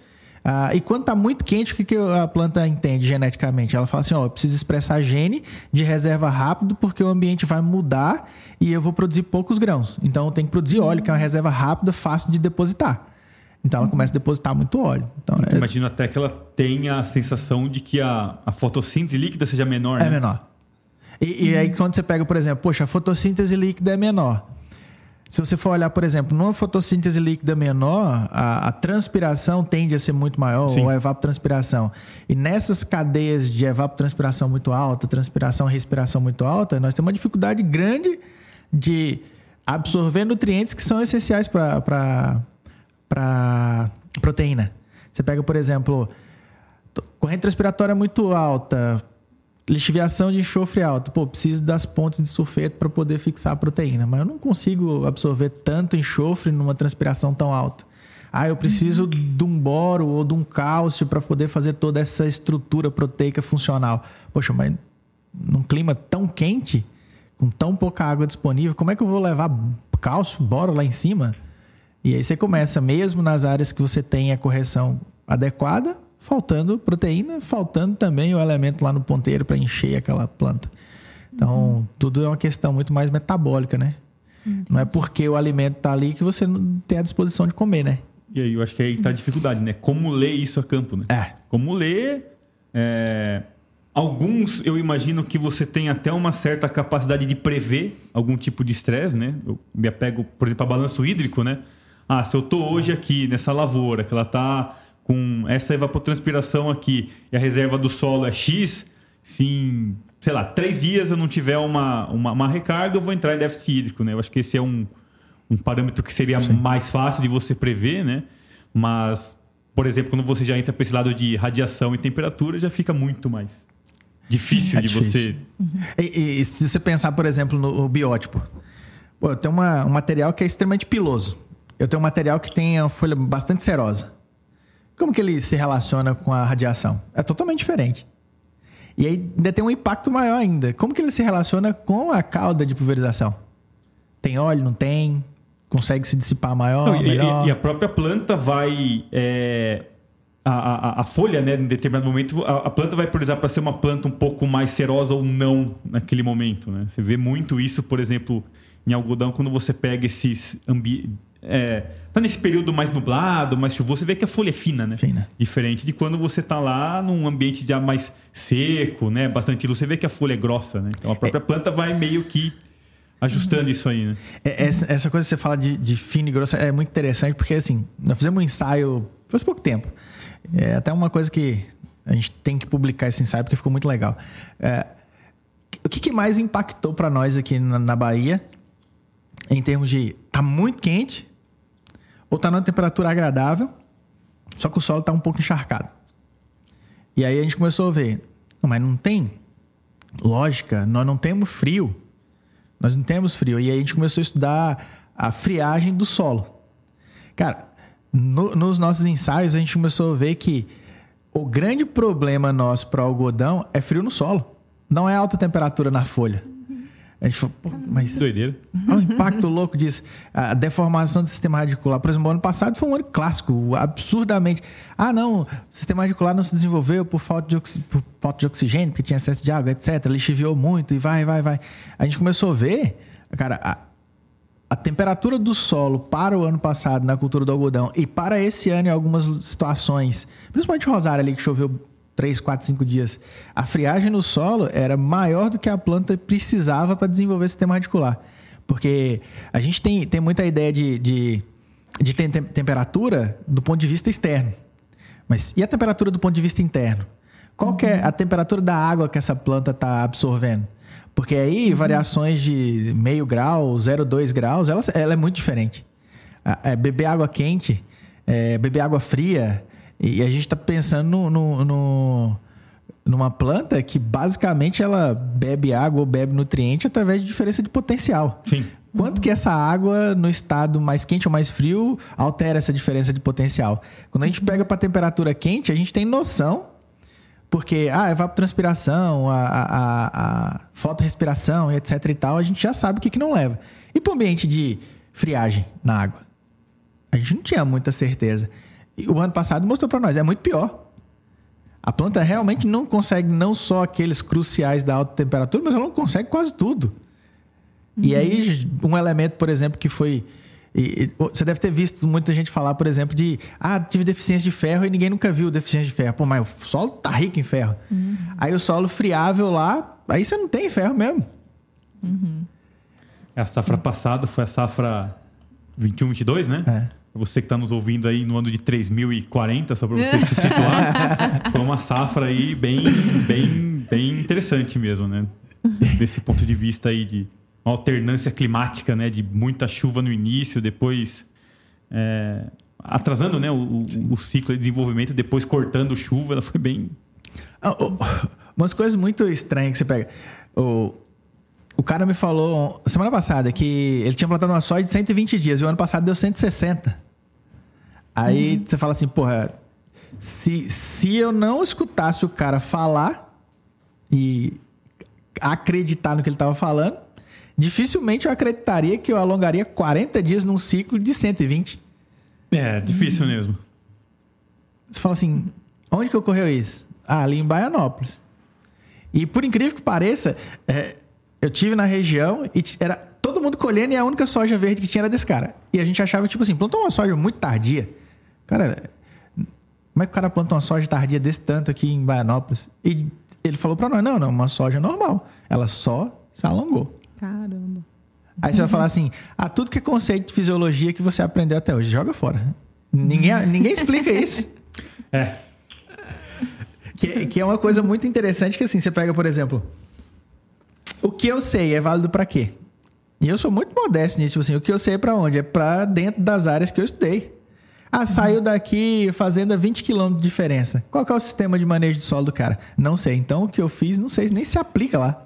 Ah, e quando está muito quente, o que, que a planta entende geneticamente? Ela fala assim: ó, eu preciso expressar gene de reserva rápido, porque o ambiente vai mudar e eu vou produzir poucos grãos. Então eu tenho que produzir óleo, que é uma reserva rápida, fácil de depositar. Então ela começa a depositar muito óleo. Então, é... Imagino até que ela tenha a sensação de que a, a fotossíntese líquida seja menor. É né? menor. E, e aí quando você pega, por exemplo, poxa, a fotossíntese líquida é menor. Se você for olhar, por exemplo, numa fotossíntese líquida menor, a, a transpiração tende a ser muito maior, Sim. ou a evapotranspiração. E nessas cadeias de evapotranspiração muito alta, transpiração e respiração muito alta, nós temos uma dificuldade grande de absorver nutrientes que são essenciais para para proteína. Você pega, por exemplo, corrente respiratória muito alta, lixiviação de enxofre alto. Pô, preciso das pontes de sulfeto para poder fixar a proteína, mas eu não consigo absorver tanto enxofre numa transpiração tão alta. Ah, eu preciso uhum. de um boro ou de um cálcio para poder fazer toda essa estrutura proteica funcional. Poxa, mas num clima tão quente, com tão pouca água disponível, como é que eu vou levar cálcio, boro lá em cima? E aí você começa, mesmo nas áreas que você tem a correção adequada, faltando proteína, faltando também o elemento lá no ponteiro para encher aquela planta. Então, uhum. tudo é uma questão muito mais metabólica, né? Uhum. Não é porque o alimento está ali que você não tem a disposição de comer, né? E aí eu acho que aí está a dificuldade, né? Como ler isso a campo, né? É. Como ler. É... Alguns, eu imagino que você tem até uma certa capacidade de prever algum tipo de estresse, né? Eu me apego, por exemplo, a balanço hídrico, né? Ah, se eu tô hoje aqui nessa lavoura, que ela tá com essa evapotranspiração aqui e a reserva do solo é X, sim, sei lá, três dias eu não tiver uma, uma, uma, recarga, eu vou entrar em déficit hídrico, né? Eu acho que esse é um, um parâmetro que seria sim. mais fácil de você prever, né? Mas, por exemplo, quando você já entra para esse lado de radiação e temperatura, já fica muito mais difícil é de difícil. você. Uhum. E, e, se você pensar, por exemplo, no biótipo, Pô, tem uma, um material que é extremamente piloso eu tenho um material que tem a folha bastante serosa. Como que ele se relaciona com a radiação? É totalmente diferente. E aí ainda tem um impacto maior ainda. Como que ele se relaciona com a cauda de pulverização? Tem óleo, não tem? Consegue se dissipar maior, não, e, e, a própria planta vai... É, a, a, a, folha, né, em determinado momento, a, a planta vai priorizar para ser uma planta um pouco mais serosa ou não naquele momento. Né? Você vê muito isso, por exemplo, em algodão, quando você pega esses ambientes é, tá nesse período mais nublado, mais chuvoso, você vê que a folha é fina, né? Fina. Diferente de quando você tá lá num ambiente já mais seco, né? Bastante luz, você vê que a folha é grossa, né? Então a própria é... planta vai meio que ajustando isso aí, né? É, essa, essa, coisa que você fala de, de fina e grossa é muito interessante, porque assim, nós fizemos um ensaio faz pouco tempo. É até uma coisa que a gente tem que publicar esse ensaio porque ficou muito legal. É, o que, que mais impactou para nós aqui na, na Bahia em termos de tá muito quente ou está numa temperatura agradável, só que o solo está um pouco encharcado. E aí a gente começou a ver, não, mas não tem lógica, nós não temos frio. Nós não temos frio. E aí a gente começou a estudar a friagem do solo. Cara, no, nos nossos ensaios a gente começou a ver que o grande problema nosso para o algodão é frio no solo. Não é alta temperatura na folha. A gente falou, pô, mas. Doideira. Olha o impacto louco disso. A deformação do sistema radicular. Por exemplo, o ano passado foi um ano clássico, absurdamente. Ah, não, o sistema radicular não se desenvolveu por falta de, oxi... por falta de oxigênio, porque tinha excesso de água, etc. Lixiviou muito e vai, vai, vai. A gente começou a ver, cara, a, a temperatura do solo para o ano passado na cultura do algodão e para esse ano em algumas situações, principalmente Rosário ali que choveu 3, 4, 5 dias, a friagem no solo era maior do que a planta precisava para desenvolver o sistema radicular. Porque a gente tem, tem muita ideia de, de, de tem, temperatura do ponto de vista externo. Mas e a temperatura do ponto de vista interno? Qual uhum. é a temperatura da água que essa planta está absorvendo? Porque aí uhum. variações de meio grau, 0,2 graus, ela, ela é muito diferente. É, beber água quente, é, beber água fria, E a gente está pensando no, no, no, numa planta que basicamente ela bebe água ou bebe nutriente através de diferença de potencial. Sim. Quanto que essa água, no estado mais quente ou mais frio, altera essa diferença de potencial? Quando a gente pega para temperatura quente, a gente tem noção, porque ah, evapotranspiração, a, a, a fotorrespiração, etc e tal, a gente já sabe o que, que não leva. E para o ambiente de friagem na água? A gente não tinha muita certeza. O ano passado mostrou para nós, é muito pior. A planta realmente não consegue não só aqueles cruciais da alta temperatura, mas ela não consegue quase tudo. Uhum. E aí, um elemento, por exemplo, que foi. E, e, você deve ter visto muita gente falar, por exemplo, de ah, tive deficiência de ferro e ninguém nunca viu deficiência de ferro. Pô, mas o solo tá rico em ferro. Uhum. Aí o solo friável lá, aí você não tem ferro mesmo. Uhum. A safra passada foi a safra 21, 22, né? É. Você que está nos ouvindo aí no ano de 3040, só para você se situar, foi uma safra aí bem, bem, bem interessante mesmo, né? Desse ponto de vista aí de alternância climática, né? De muita chuva no início, depois é, atrasando, né? O, o, ciclo de desenvolvimento, depois cortando chuva, ela foi bem. Ah, oh, umas coisas muito estranhas que você pega. O, o cara me falou semana passada que ele tinha plantado uma soja de 120 dias e o ano passado deu 160. Aí uhum. você fala assim, porra, se, se eu não escutasse o cara falar e acreditar no que ele estava falando, dificilmente eu acreditaria que eu alongaria 40 dias num ciclo de 120. É, difícil uhum. mesmo. Você fala assim, onde que ocorreu isso? Ah, ali em Baianópolis. E por incrível que pareça, é, eu tive na região e era todo mundo colhendo e a única soja verde que tinha era desse cara. E a gente achava, tipo assim, plantou uma soja muito tardia. Cara, como é que o cara planta uma soja tardia desse tanto aqui em Baianópolis? E ele falou para nós, não, não, uma soja normal. Ela só se alongou. Caramba. Aí você vai falar assim: ah, tudo que é conceito de fisiologia que você aprendeu até hoje, joga fora. Ninguém, ninguém explica isso. É. Que, que é uma coisa muito interessante que assim, você pega, por exemplo, o que eu sei é válido para quê? E eu sou muito modesto nisso, tipo assim, o que eu sei é para onde? É para dentro das áreas que eu estudei. Ah, saiu daqui fazenda 20 km de diferença. Qual é o sistema de manejo de solo do cara? Não sei. Então, o que eu fiz, não sei, nem se aplica lá.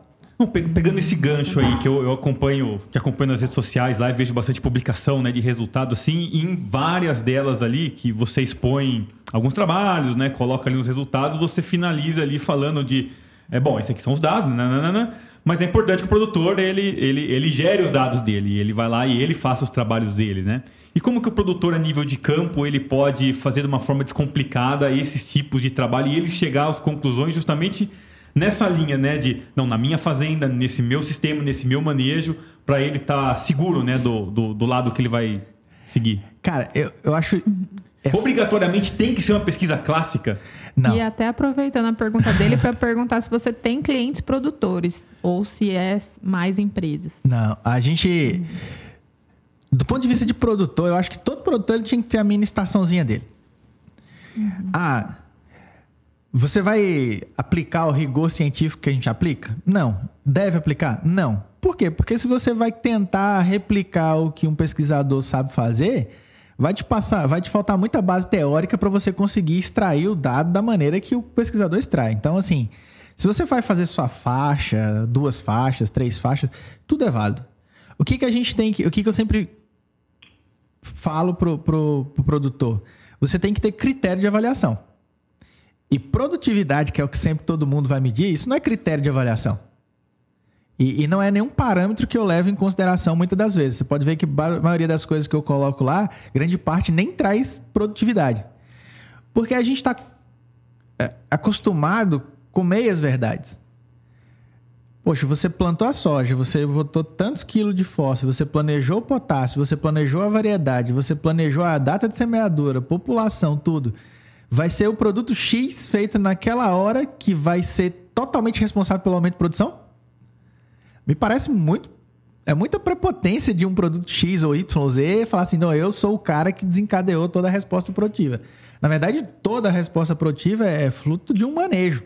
Pegando esse gancho aí que eu, eu acompanho, que acompanho nas redes sociais lá e vejo bastante publicação né, de resultado, assim, em várias delas ali que você expõe alguns trabalhos, né? Coloca ali os resultados, você finaliza ali falando de. É bom, esses aqui são os dados, nananana, mas é importante que o produtor ele, ele, ele gere os dados dele, ele vai lá e ele faça os trabalhos dele, né? E como que o produtor a nível de campo ele pode fazer de uma forma descomplicada esses tipos de trabalho e ele chegar às conclusões justamente nessa linha, né, de não na minha fazenda, nesse meu sistema, nesse meu manejo, para ele estar tá seguro, né, do, do, do, lado que ele vai seguir. Cara, eu, eu acho é... obrigatoriamente tem que ser uma pesquisa clássica. Não. E até aproveitando a pergunta dele para perguntar se você tem clientes produtores ou se é mais empresas. Não, a gente do ponto de vista de produtor, eu acho que todo produtor ele tinha que ter a mini estaçãozinha dele. Uhum. Ah, você vai aplicar o rigor científico que a gente aplica? Não. Deve aplicar? Não. Por quê? Porque se você vai tentar replicar o que um pesquisador sabe fazer, vai te passar, vai te faltar muita base teórica para você conseguir extrair o dado da maneira que o pesquisador extrai. Então, assim, se você vai fazer sua faixa, duas faixas, três faixas, tudo é válido. O que, que a gente tem que. O que, que eu sempre falo pro, pro, pro produtor? Você tem que ter critério de avaliação. E produtividade, que é o que sempre todo mundo vai medir, isso não é critério de avaliação. E, e, não é nenhum parâmetro que eu levo em consideração muitas das vezes. Você pode ver que a maioria das coisas que eu coloco lá, grande parte nem traz produtividade. Porque a gente está é, acostumado com meias verdades. Poxa, você plantou a soja, você botou tantos quilos de fósforo, você planejou o potássio, você planejou a variedade, você planejou a data de semeadura, população, tudo. Vai ser o produto X feito naquela hora que vai ser totalmente responsável pelo aumento de produção? Me parece muito. É muita prepotência de um produto X ou Y, Z falar assim: não, eu sou o cara que desencadeou toda a resposta produtiva. Na verdade, toda a resposta produtiva é fruto de um manejo.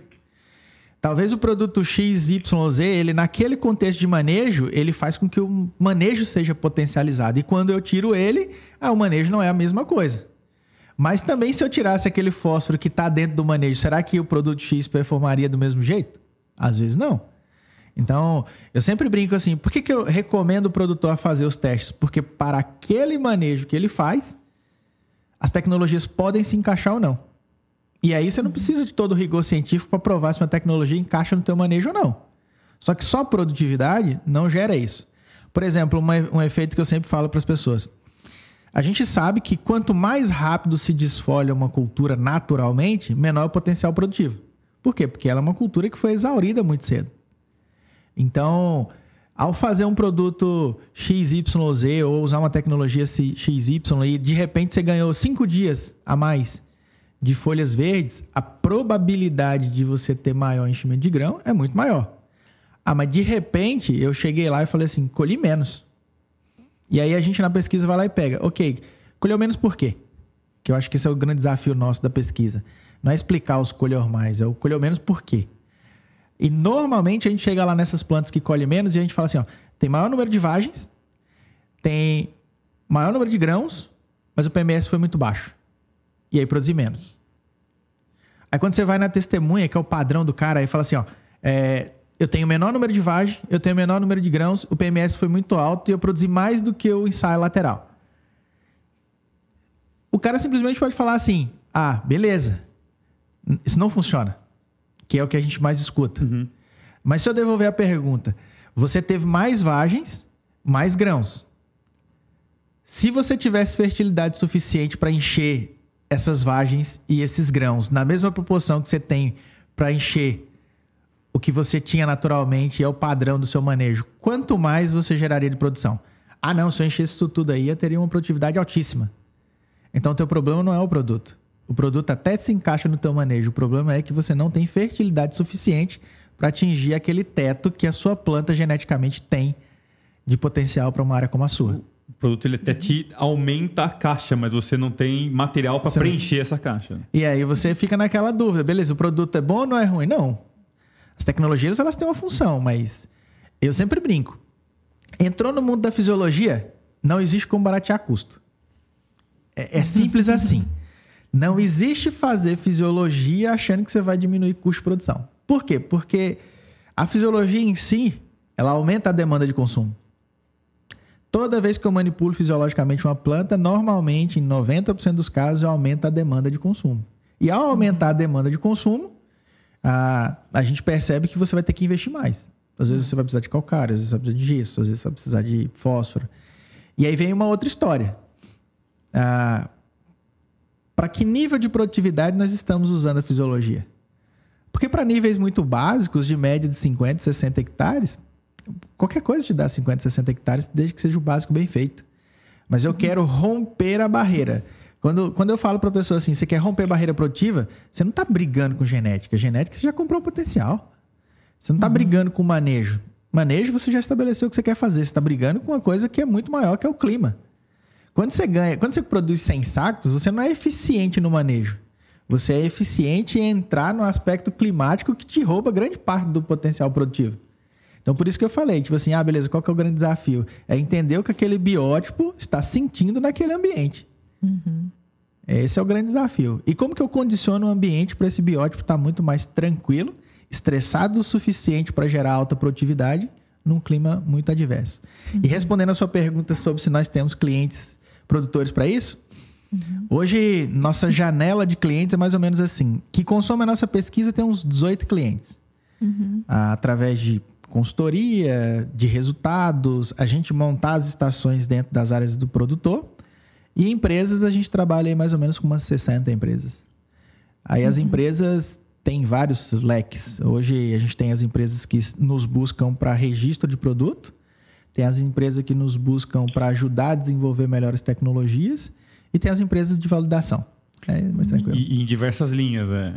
Talvez o produto XYZ, ele naquele contexto de manejo, ele faz com que o manejo seja potencializado. E quando eu tiro ele, ah, o manejo não é a mesma coisa. Mas também se eu tirasse aquele fósforo que está dentro do manejo, será que o produto X performaria do mesmo jeito? Às vezes não. Então, eu sempre brinco assim, por que, que eu recomendo o produtor a fazer os testes? Porque para aquele manejo que ele faz, as tecnologias podem se encaixar ou não. E aí você não precisa de todo o rigor científico para provar se uma tecnologia encaixa no teu manejo ou não. Só que só produtividade não gera isso. Por exemplo, um efeito que eu sempre falo para as pessoas. A gente sabe que quanto mais rápido se desfolha uma cultura naturalmente, menor é o potencial produtivo. Por quê? Porque ela é uma cultura que foi exaurida muito cedo. Então, ao fazer um produto XYZ ou usar uma tecnologia XY e de repente você ganhou cinco dias a mais de folhas verdes, a probabilidade de você ter maior enchimento de grão é muito maior. Ah, mas de repente eu cheguei lá e falei assim: colhi menos. E aí a gente na pesquisa vai lá e pega, ok, colheu menos por quê? Que eu acho que esse é o grande desafio nosso da pesquisa. Não é explicar os colheu mais, é o colheu menos por quê. E normalmente a gente chega lá nessas plantas que colhem menos e a gente fala assim: ó, tem maior número de vagens, tem maior número de grãos, mas o PMS foi muito baixo. E aí produzir menos. Aí quando você vai na testemunha, que é o padrão do cara, aí fala assim: ó, é, eu tenho menor número de vagem, eu tenho menor número de grãos, o PMS foi muito alto e eu produzi mais do que o ensaio lateral. O cara simplesmente pode falar assim: ah, beleza, isso não funciona que é o que a gente mais escuta. Uhum. Mas se eu devolver a pergunta, você teve mais vagens, mais grãos. Se você tivesse fertilidade suficiente para encher essas vagens e esses grãos na mesma proporção que você tem para encher o que você tinha naturalmente é o padrão do seu manejo, quanto mais você geraria de produção? Ah, não, se eu enchesse isso tudo aí, eu teria uma produtividade altíssima. Então, o teu problema não é o produto. O produto até se encaixa no teu manejo. O problema é que você não tem fertilidade suficiente para atingir aquele teto que a sua planta geneticamente tem de potencial para uma área como a sua. O produto ele até te aumenta a caixa, mas você não tem material para preencher essa caixa. E aí você fica naquela dúvida, beleza, o produto é bom ou não é ruim? Não. As tecnologias elas têm uma função, mas eu sempre brinco. Entrou no mundo da fisiologia, não existe como baratear custo. É, é simples assim. Não existe fazer fisiologia achando que você vai diminuir custo de produção. Por quê? Porque a fisiologia em si, ela aumenta a demanda de consumo. Toda vez que eu manipulo fisiologicamente uma planta, normalmente, em 90% dos casos, eu aumento a demanda de consumo. E ao aumentar a demanda de consumo, a, a gente percebe que você vai ter que investir mais. Às vezes você vai precisar de calcário, às vezes você vai precisar de gesso, às vezes você vai precisar de fósforo. E aí vem uma outra história. Ah, para que nível de produtividade nós estamos usando a fisiologia? Porque para níveis muito básicos, de média de 50, 60 hectares, qualquer coisa te dá 50, 60 hectares, desde que seja o básico bem feito. Mas eu quero romper a barreira. Quando, quando eu falo para a pessoa assim, você quer romper a barreira produtiva, você não está brigando com genética. Genética você já comprou um potencial. Você não está uhum. brigando com manejo. Manejo você já estabeleceu o que você quer fazer. Você está brigando com uma coisa que é muito maior, que é o clima. Quando você ganha, quando você produz 100 sacos, você não é eficiente no manejo. Você é eficiente em entrar no aspecto climático que te rouba grande parte do potencial produtivo. Então, por isso que eu falei, tipo assim, ah, beleza, qual que é o grande desafio? É entender o que aquele biótipo está sentindo naquele ambiente. Uhum. Esse é o grande desafio. E como que eu condiciono o ambiente para esse biótipo estar muito mais tranquilo, estressado o suficiente para gerar alta produtividade num clima muito adverso? Uhum. E respondendo a sua pergunta sobre se nós temos clientes produtores para isso. Uhum. Hoje, nossa janela de clientes é mais ou menos assim. Que consome a nossa pesquisa tem uns 18 clientes. Uhum. Através de consultoria, de resultados, a gente montar as estações dentro das áreas do produtor. E empresas, a gente trabalha aí mais ou menos com umas 60 empresas. Aí uhum. as empresas têm vários leques. Hoje a gente tem as empresas que nos buscam para registro de produto tem as empresas que nos buscam para ajudar a desenvolver melhores tecnologias e tem as empresas de validação. É mais tranquilo. E, em diversas linhas, é.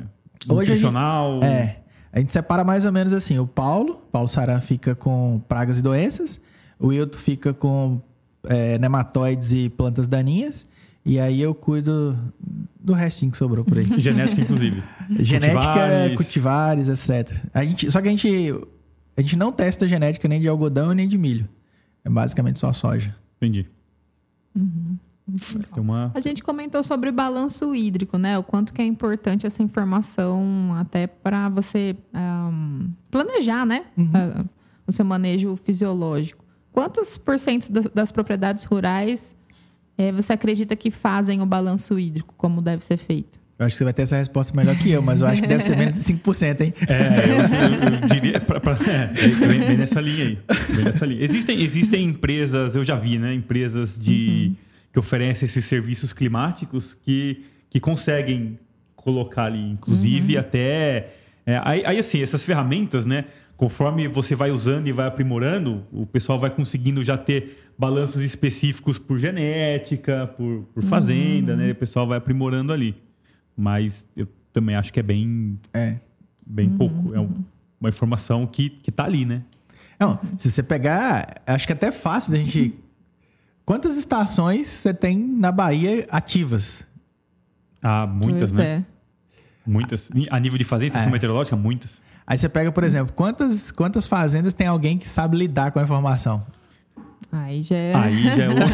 Hoje Nutricional. A gente, é. A gente separa mais ou menos assim. O Paulo, Paulo Saran fica com pragas e doenças. O Wilton fica com é, nematóides e plantas daninhas. E aí eu cuido do restinho que sobrou por aí. Genética, inclusive. Genética, cultivares. cultivares, etc. A gente, só que a gente, a gente não testa genética nem de algodão nem de milho. É basicamente só soja. Entendi. Uhum. Uma... A gente comentou sobre balanço hídrico, né? O quanto que é importante essa informação até para você um, planejar, né? Uhum. o seu manejo fisiológico. Quantos por cento das propriedades rurais é, você acredita que fazem o balanço hídrico como deve ser feito? Eu acho que você vai ter essa resposta melhor que eu, mas eu acho que deve ser menos de 5%, hein? É, eu, eu, eu diria. Pra, pra, é, bem, nessa linha aí. Bem nessa linha. Existem, existem empresas, eu já vi, né? Empresas de, uhum. que oferecem esses serviços climáticos que, que conseguem colocar ali, inclusive, uhum. até. É, aí, aí, assim, essas ferramentas, né? Conforme você vai usando e vai aprimorando, o pessoal vai conseguindo já ter balanços específicos por genética, por, por fazenda, uhum. né? O pessoal vai aprimorando ali. Mas eu também acho que é bem, é. bem uhum. pouco. É uma informação que, que tá ali, né? Não, se você pegar, acho que é até fácil da gente. Quantas estações você tem na Bahia ativas? Ah, muitas, pois né? É. Muitas. A nível de fazenda, estação é. meteorológica, muitas. Aí você pega, por exemplo, quantas, quantas fazendas tem alguém que sabe lidar com a informação? Aí já é. Aí já é outro.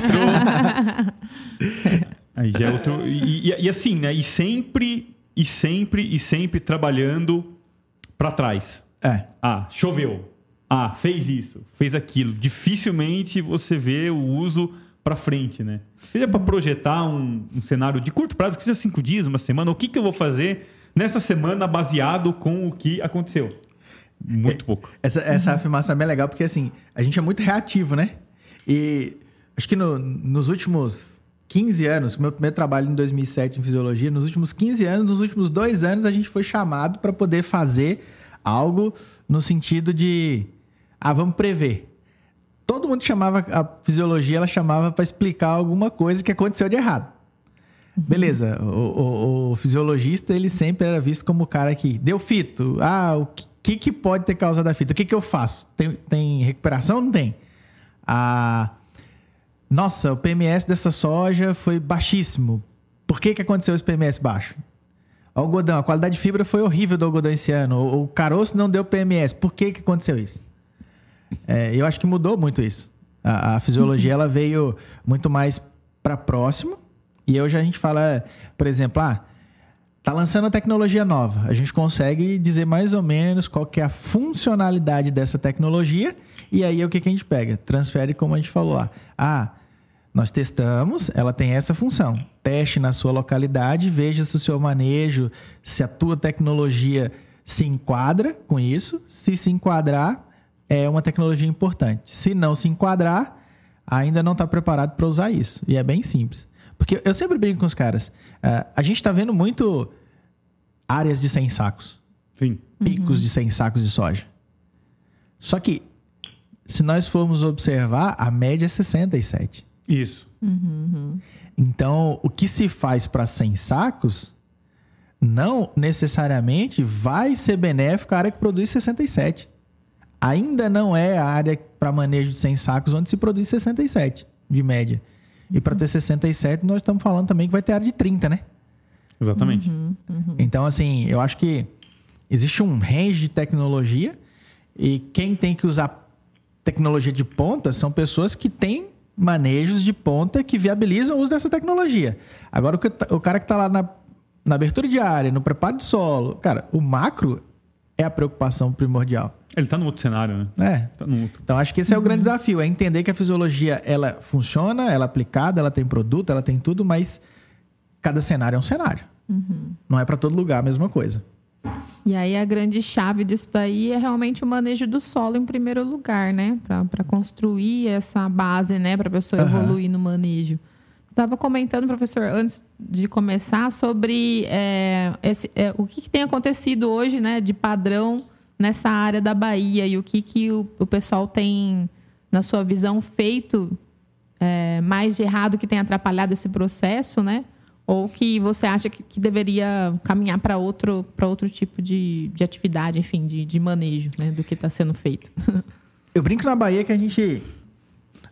Aí já é outro. E, e, e, assim, né? E sempre, e sempre, e sempre trabalhando para trás. É. Ah, choveu. Ah, fez isso, fez aquilo. Dificilmente você vê o uso para frente, né? Seja para projetar um, um, cenário de curto prazo, que seja cinco dias, uma semana, o que, que eu vou fazer nessa semana baseado com o que aconteceu? Muito é, pouco. Essa, essa afirmação é bem legal, porque assim, a gente é muito reativo, né? E acho que no, nos últimos 15 anos, meu primeiro trabalho em 2007 em fisiologia, nos últimos 15 anos, nos últimos dois anos, a gente foi chamado para poder fazer algo no sentido de, ah, vamos prever. Todo mundo chamava a fisiologia, ela chamava para explicar alguma coisa que aconteceu de errado. Uhum. Beleza, o, o, o, fisiologista ele sempre era visto como o cara que deu fito. Ah, o que, que pode ter causado a fita? O que, que eu faço? Tem, tem recuperação? Não tem. Ah, nossa, o PMS dessa soja foi baixíssimo. Por que, que aconteceu esse PMS baixo? Algodão, a qualidade de fibra foi horrível do algodão esse ano. O caroço não deu PMS. Por que, que aconteceu isso? É, eu acho que mudou muito isso. A, a fisiologia ela veio muito mais para próximo. E hoje a gente fala, por exemplo, ah, tá lançando a tecnologia nova. A gente consegue dizer mais ou menos qual que é a funcionalidade dessa tecnologia. E aí o que, que a gente pega? Transfere como a gente falou lá. Ah, nós testamos, ela tem essa função. Teste na sua localidade, veja se o seu manejo, se a tua tecnologia se enquadra com isso. Se se enquadrar, é uma tecnologia importante. Se não se enquadrar, ainda não está preparado para usar isso. E é bem simples. Porque eu sempre brinco com os caras. Uh, a gente está vendo muito áreas de 100 sacos. Sim. Picos uhum. de 100 sacos de soja. Só que, se nós formos observar, a média é 67. Isso. Uhum. Então, o que se faz para 100 sacos não necessariamente vai ser benéfico à área que produz 67. Ainda não é a área para manejo de 100 sacos onde se produz 67, de média. E para ter 67, nós estamos falando também que vai ter área de 30, né? Exatamente. Uhum, uhum. Então, assim, eu acho que existe um range de tecnologia e quem tem que usar tecnologia de ponta são pessoas que têm manejos de ponta que viabilizam o uso dessa tecnologia. Agora, o, que, o cara que está lá na, na abertura de área, no preparo de solo, cara, o macro é a preocupação primordial. Ele está no outro cenário, né? É. Tá no outro. Então, acho que esse é o grande desafio, é entender que a fisiologia, ela funciona, ela é aplicada, ela tem produto, ela tem tudo, mas cada cenário é um cenário. Uhum. Não é para todo lugar a mesma coisa. E aí a grande chave disso daí é realmente o manejo do solo em primeiro lugar, né? Para construir essa base, né? Para a pessoa uhum. evoluir no manejo. Estava comentando, professor, antes de começar, sobre é, esse, é, o que, que, tem acontecido hoje, né? De padrão nessa área da Bahia e o que, que o, o pessoal tem, na sua visão, feito é, mais de errado que tem atrapalhado esse processo, né? Ou que você acha que, que deveria caminhar para outro, outro tipo de, de atividade, enfim, de, de manejo né, do que está sendo feito? Eu brinco na Bahia que a gente.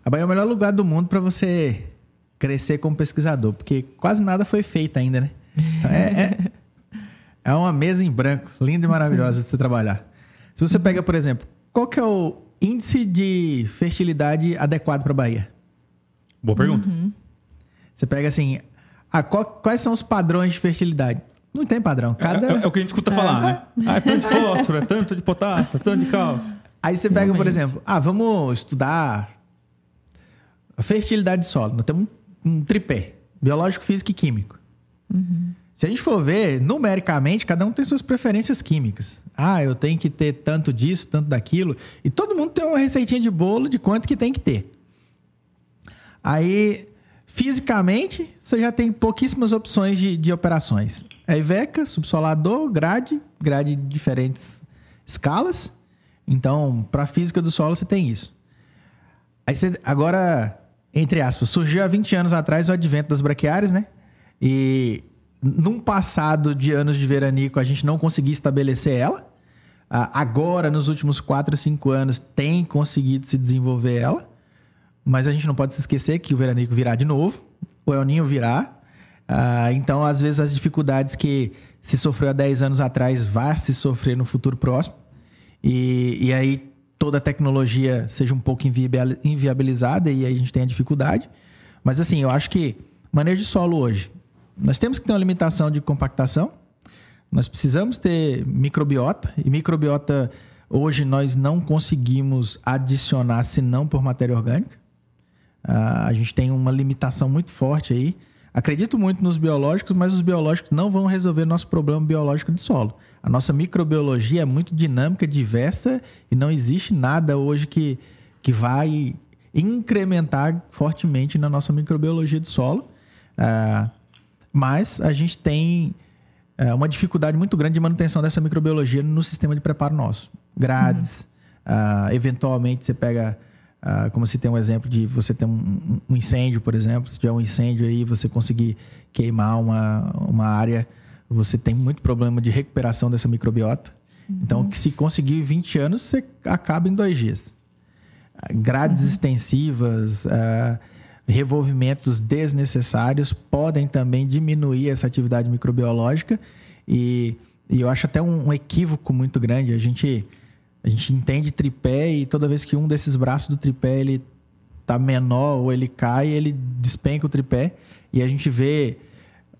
A Bahia é o melhor lugar do mundo para você crescer como pesquisador, porque quase nada foi feito ainda, né? Então é, é, é, uma mesa em branco, linda e maravilhosa de você trabalhar. Se você pega, por exemplo, qual que é o índice de fertilidade adequado para a Bahia? Boa pergunta. Uhum. Você pega assim, ah, qual, quais são os padrões de fertilidade? Não tem padrão. Cada... É, é, é o que a gente escuta é. falar, né? Ah, é tanto de fósforo, é tanto de potássio, é tanto de cálcio. Aí você pega, por exemplo, ah, vamos estudar a fertilidade de solo. Nós temos um, um tripé, biológico, físico e químico. Uhum. Se a gente for ver, numericamente, cada um tem suas preferências químicas. Ah, eu tenho que ter tanto disso, tanto daquilo. E todo mundo tem uma receitinha de bolo de quanto que tem que ter. Aí, fisicamente, você já tem pouquíssimas opções de, de operações. É IVECA, subsolador, grade, grade de diferentes escalas. Então, para a física do solo, você tem isso. Aí você, agora, entre aspas, surgiu há 20 anos atrás o advento das braquiárias, né? E num passado de anos de veranico, a gente não conseguia estabelecer ela. agora, nos últimos 4 ou 5 anos, tem conseguido se desenvolver ela. Mas a gente não pode se esquecer que o veranico virá de novo, o El Ninho virá. Ah, então, às vezes, as dificuldades que se sofreu há 10 anos atrás vai se sofrer no futuro próximo. E, e aí toda a tecnologia seja um pouco inviabilizada e aí a gente tem a dificuldade. Mas assim, eu acho que manejo de solo hoje, nós temos que ter uma limitação de compactação. Nós precisamos ter microbiota. E microbiota, hoje, nós não conseguimos adicionar senão por matéria orgânica. Uh, a gente tem uma limitação muito forte aí. Acredito muito nos biológicos, mas os biológicos não vão resolver nosso problema biológico de solo. A nossa microbiologia é muito dinâmica, diversa e não existe nada hoje que, que vai incrementar fortemente na nossa microbiologia de solo. Uh, mas a gente tem é, uma dificuldade muito grande de manutenção dessa microbiologia no sistema de preparo nosso. Grades, uhum. uh, eventualmente você pega, uh, como se tem um exemplo de você ter um, um, incêndio, por exemplo, se tiver um incêndio aí, você conseguir queimar uma, uma área, você tem muito problema de recuperação dessa microbiota. Uhum. Então, se conseguir 20 anos, você acaba em dois dias. Grades uhum. extensivas, uh, revolvimentos desnecessários podem também diminuir essa atividade microbiológica e, e eu acho até um, um, equívoco muito grande. A gente, a gente entende tripé e toda vez que um desses braços do tripé ele tá menor ou ele cai, ele despenca o tripé e a gente vê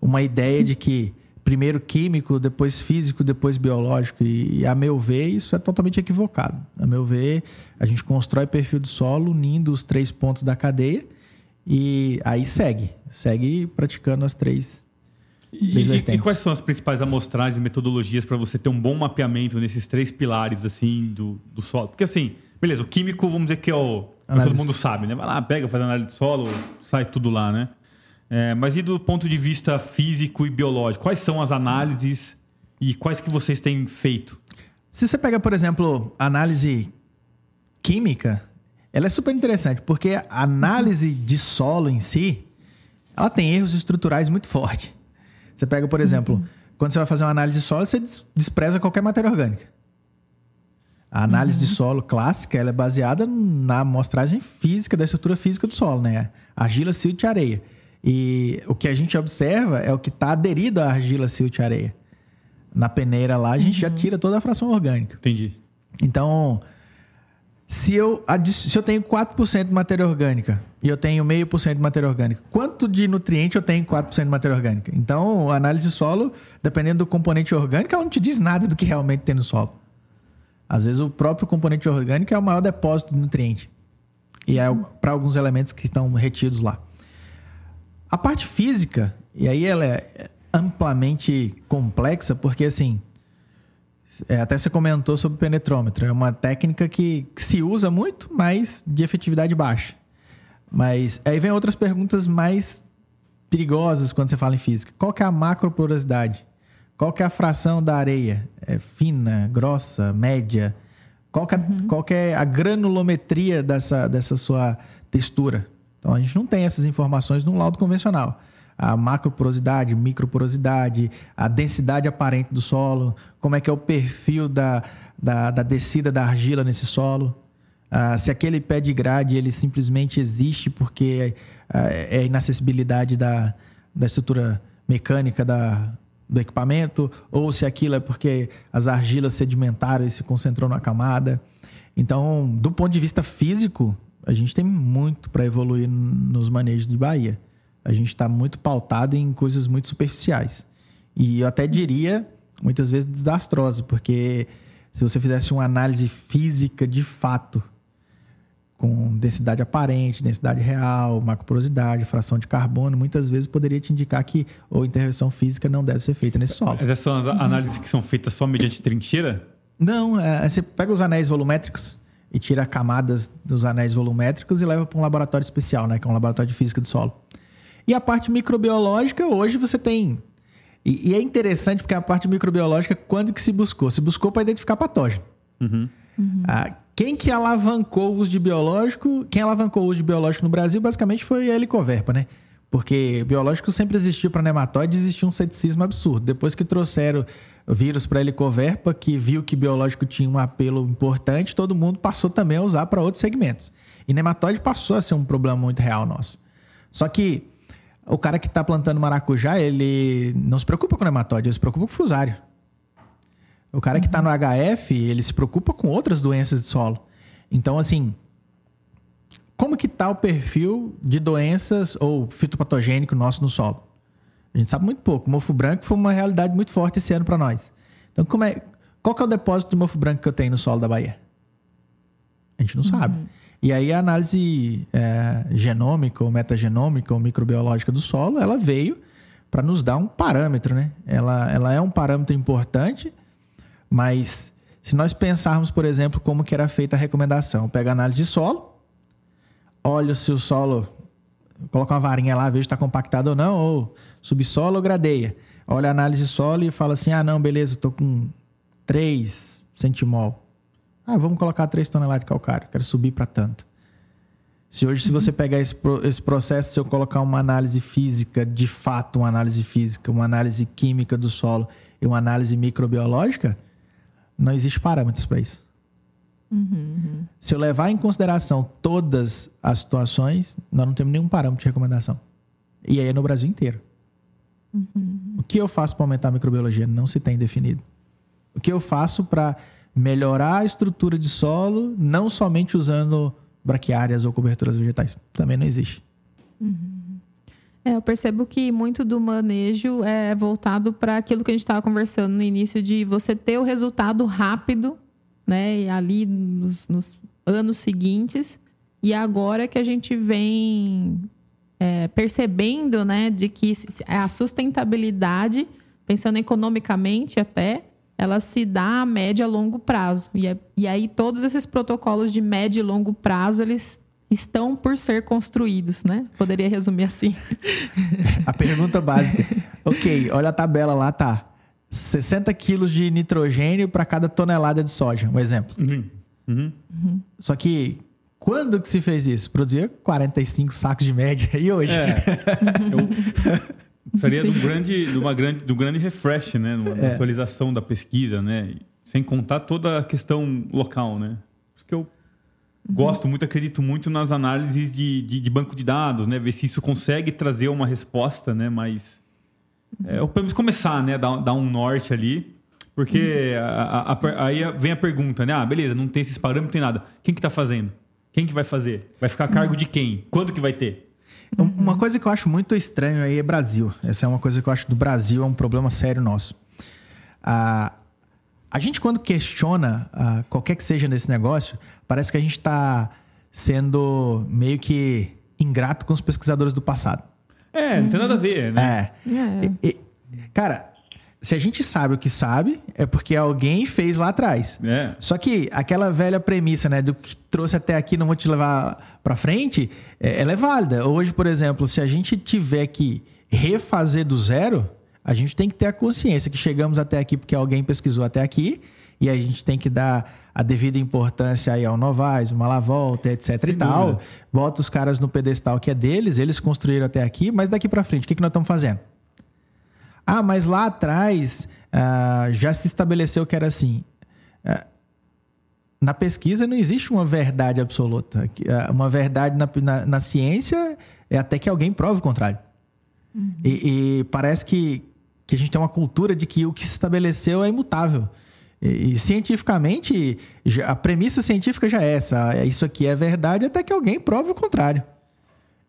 uma ideia de que primeiro químico, depois físico, depois biológico. E, a meu ver, isso é totalmente equivocado. A meu ver, a gente constrói perfil do solo unindo os três pontos da cadeia e aí segue, segue praticando as três, e, e, quais são as principais amostragens e metodologias para você ter um bom mapeamento nesses três pilares assim do, do solo? Porque assim, beleza, o químico, vamos dizer que é o. Todo mundo sabe, né? Vai lá, pega, faz análise de solo, sai tudo lá, né? É, mas e do ponto de vista físico e biológico? Quais são as análises e quais que vocês têm feito? Se você pega, por exemplo, análise química, ela é super interessante, porque a análise de solo em si, ela tem erros estruturais muito fortes. Você pega, por exemplo, uhum. quando você vai fazer uma análise de solo, você despreza qualquer matéria orgânica. A análise uhum. de solo clássica ela é baseada na amostragem física da estrutura física do solo, né? Argila, silt e areia. E o que a gente observa é o que está aderido à argila, silt e areia. Na peneira lá, a gente uhum. já tira toda a fração orgânica. Entendi. Então, se eu, se eu tenho 4% de matéria orgânica e eu tenho meio por cento de matéria orgânica, quanto de nutriente eu tenho 4% de matéria orgânica? Então, a análise solo, dependendo do componente orgânico, ela não te diz nada do que realmente tem no solo. Às vezes, o próprio componente orgânico é o maior depósito de nutriente. E é para alguns elementos que estão retidos lá. A parte física, e aí ela é amplamente complexa, porque assim, é, até você comentou sobre o penetrômetro. É uma técnica que, se usa muito, mas de efetividade baixa. Mas aí vem outras perguntas mais perigosas quando você fala em física. Qual que é a macroporosidade? Qual que é a fração da areia? É fina, grossa, média? Qual que é, uhum. qual que é a granulometria dessa, dessa sua textura? Então, a gente não tem essas informações num laudo convencional a macroporosidade, microporosidade, a densidade aparente do solo, como é que é o perfil da, da, da descida da argila nesse solo. Uh, se aquele pé de grade ele simplesmente existe porque uh, é inacessibilidade da, da estrutura mecânica da, do equipamento, ou se aquilo é porque as argilas sedimentaram e se concentrou na camada. Então, do ponto de vista físico, a gente tem muito para evoluir nos manejos de Bahia. A gente está muito pautado em coisas muito superficiais. E eu até diria, muitas vezes, desastrosa, porque se você fizesse uma análise física de fato, com densidade aparente, densidade real, macroporosidade, fração de carbono, muitas vezes poderia te indicar que a intervenção física não deve ser feita nesse solo. Essas são as análises que são feitas só mediante trincheira? Não, é, você pega os anéis volumétricos e tira camadas dos anéis volumétricos e leva para um laboratório especial, né, que é um laboratório de física do solo. E a parte microbiológica, hoje você tem e, e, é interessante porque a parte microbiológica, quando que se buscou? Se buscou para identificar patógeno. Uhum. Uhum. Ah, quem que alavancou o uso de biológico? Quem alavancou o uso de biológico no Brasil, basicamente, foi a Helicoverpa, né? Porque biológico sempre existiu para nematóide, existia um ceticismo absurdo. Depois que trouxeram vírus para Helicoverpa, que viu que biológico tinha um apelo importante, todo mundo passou também a usar para outros segmentos. E nematóide passou a ser um problema muito real nosso. Só que o cara que está plantando maracujá, ele não se preocupa com nematóide, ele se preocupa com fusário. O cara que está no HF, ele se preocupa com outras doenças de solo. Então, assim, como que está o perfil de doenças ou fitopatogênico nosso no solo? A gente sabe muito pouco. O mofo branco foi uma realidade muito forte esse ano para nós. Então, como é, qual que é o depósito de mofo branco que eu tenho no solo da Bahia? A gente não uhum. sabe. E aí a análise é, genômica ou metagenômica ou microbiológica do solo, ela veio para nos dar um parâmetro, né? Ela, ela é um parâmetro importante, mas se nós pensarmos, por exemplo, como que era feita a recomendação, pega análise de solo, olha se o solo, coloca uma varinha lá, veja se está compactado ou não, ou subsolo ou gradeia. Olha a análise de solo e fala assim, ah, não, beleza, estou com 3 centimol. Ah, vamos colocar 3 toneladas de calcário, quero subir para tanto. Se hoje, se você pegar esse, esse processo, se eu colocar uma análise física, de fato, uma análise física, uma análise química do solo e uma análise microbiológica, não existe parâmetros para isso. Uhum, Se eu levar em consideração todas as situações, nós não temos nenhum parâmetro de recomendação. E aí é no Brasil inteiro. Uhum. O que eu faço para aumentar a microbiologia? Não se tem definido. O que eu faço para melhorar a estrutura de solo, não somente usando braquiárias ou coberturas vegetais. Também não existe. Uhum. É, eu percebo que muito do manejo é voltado para aquilo que a gente estava conversando no início, de você ter o resultado rápido, né? E ali nos, nos anos seguintes. E agora que a gente vem é, percebendo, né, de que a sustentabilidade, pensando economicamente até, ela se dá a médio a longo prazo. E, é, e aí todos esses protocolos de médio e longo prazo, eles estão por ser construídos, né? Poderia resumir assim. A pergunta básica. ok, olha a tabela lá, tá. 60 quilos de nitrogênio para cada tonelada de soja, um exemplo. Uhum. Uhum. Uhum. Só que quando que se fez isso? Produzia 45 sacos de média. E hoje? É. Eu... Seria de um grande, de uma grande, do grande refresh, né? Uma é. atualização da pesquisa, né? Sem contar toda a questão local, né? Porque eu uhum. gosto muito, acredito muito nas análises de, de, de, banco de dados, né? Ver se isso consegue trazer uma resposta, né? Mas é, ou pelo menos começar, né? Dar, dar um norte ali. Porque uhum. a, a, a, aí vem a pergunta, né? Ah, beleza, não tem esses parâmetros, não tem nada. Quem que está fazendo? Quem que vai fazer? Vai ficar a cargo uhum. de quem? Quando que vai ter? Uma coisa que eu acho muito estranho aí é Brasil. Essa é uma coisa que eu acho do Brasil é um problema sério nosso. Ah, a gente, quando questiona ah, qualquer que seja nesse negócio, parece que a gente está sendo meio que ingrato com os pesquisadores do passado. É, não tem nada a ver, né? É. é. E, e, cara, se a gente sabe o que sabe, é porque alguém fez lá atrás. É. Só que aquela velha premissa, né, do que trouxe até aqui não vou te levar para frente, é, ela é válida. Hoje, por exemplo, se a gente tiver que refazer do zero, a gente tem que ter a consciência que chegamos até aqui porque alguém pesquisou até aqui e a gente tem que dar a devida importância aí ao Novaes, uma Lavolta, etc Sem e tal. Dúvida. Bota os caras no pedestal que é deles, eles construíram até aqui, mas daqui para frente, o que, que nós estamos fazendo? Ah, mas lá atrás ah, já se estabeleceu que era assim. Ah, na pesquisa não existe uma verdade absoluta. Ah, uma verdade na, na, na, ciência é até que alguém prove o contrário. Uhum. E, e, parece que, que a gente tem uma cultura de que o que se estabeleceu é imutável. E, e cientificamente, já, a premissa científica já é essa. Isso aqui é verdade até que alguém prove o contrário.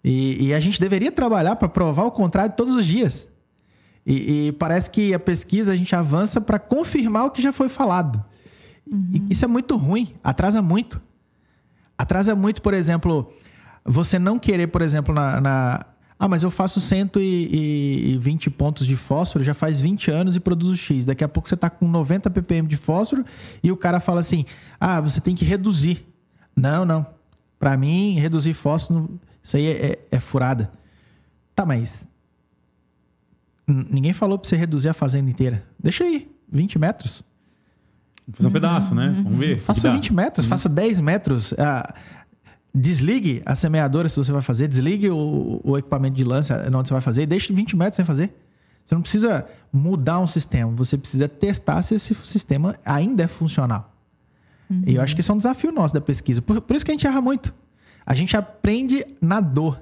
E, e a gente deveria trabalhar para provar o contrário todos os dias. E, e, parece que a pesquisa a gente avança para confirmar o que já foi falado. Uhum. isso é muito ruim, atrasa muito. Atrasa muito, por exemplo, você não querer, por exemplo, na, na ah, mas eu faço 120 pontos de fósforo, já faz 20 anos e produzo X. Daqui a pouco você está com 90 ppm de fósforo e o cara fala assim: ah, você tem que reduzir. Não, não. Para mim, reduzir fósforo, isso aí é, é, é furada. Tá, mas. Ninguém falou para você reduzir a fazenda inteira. Deixa aí, 20 metros. Fazer um pedaço, né? Vamos ver. Faça 20 metros, uhum. faça 10 metros. Ah, Desligue a semeadora se você vai fazer, desligue o, o equipamento de lança onde você vai fazer e deixe 20 metros sem fazer. Você não precisa mudar um sistema, você precisa testar se esse sistema ainda é funcional. Uhum. E eu acho que esse é um desafio nosso da pesquisa. Por, por, isso que a gente erra muito. A gente aprende na dor.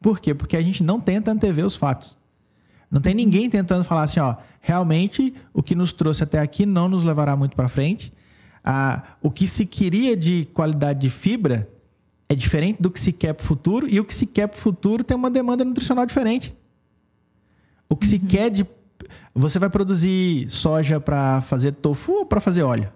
Por quê? Porque a gente não tenta antever os fatos. Não tem ninguém tentando falar assim, ó, realmente o que nos trouxe até aqui não nos levará muito para frente. Ah, o que se queria de qualidade de fibra é diferente do que se quer para o futuro e o que se quer para o futuro tem uma demanda nutricional diferente. O que uhum. se quer de. Você vai produzir soja para fazer tofu ou para fazer óleo?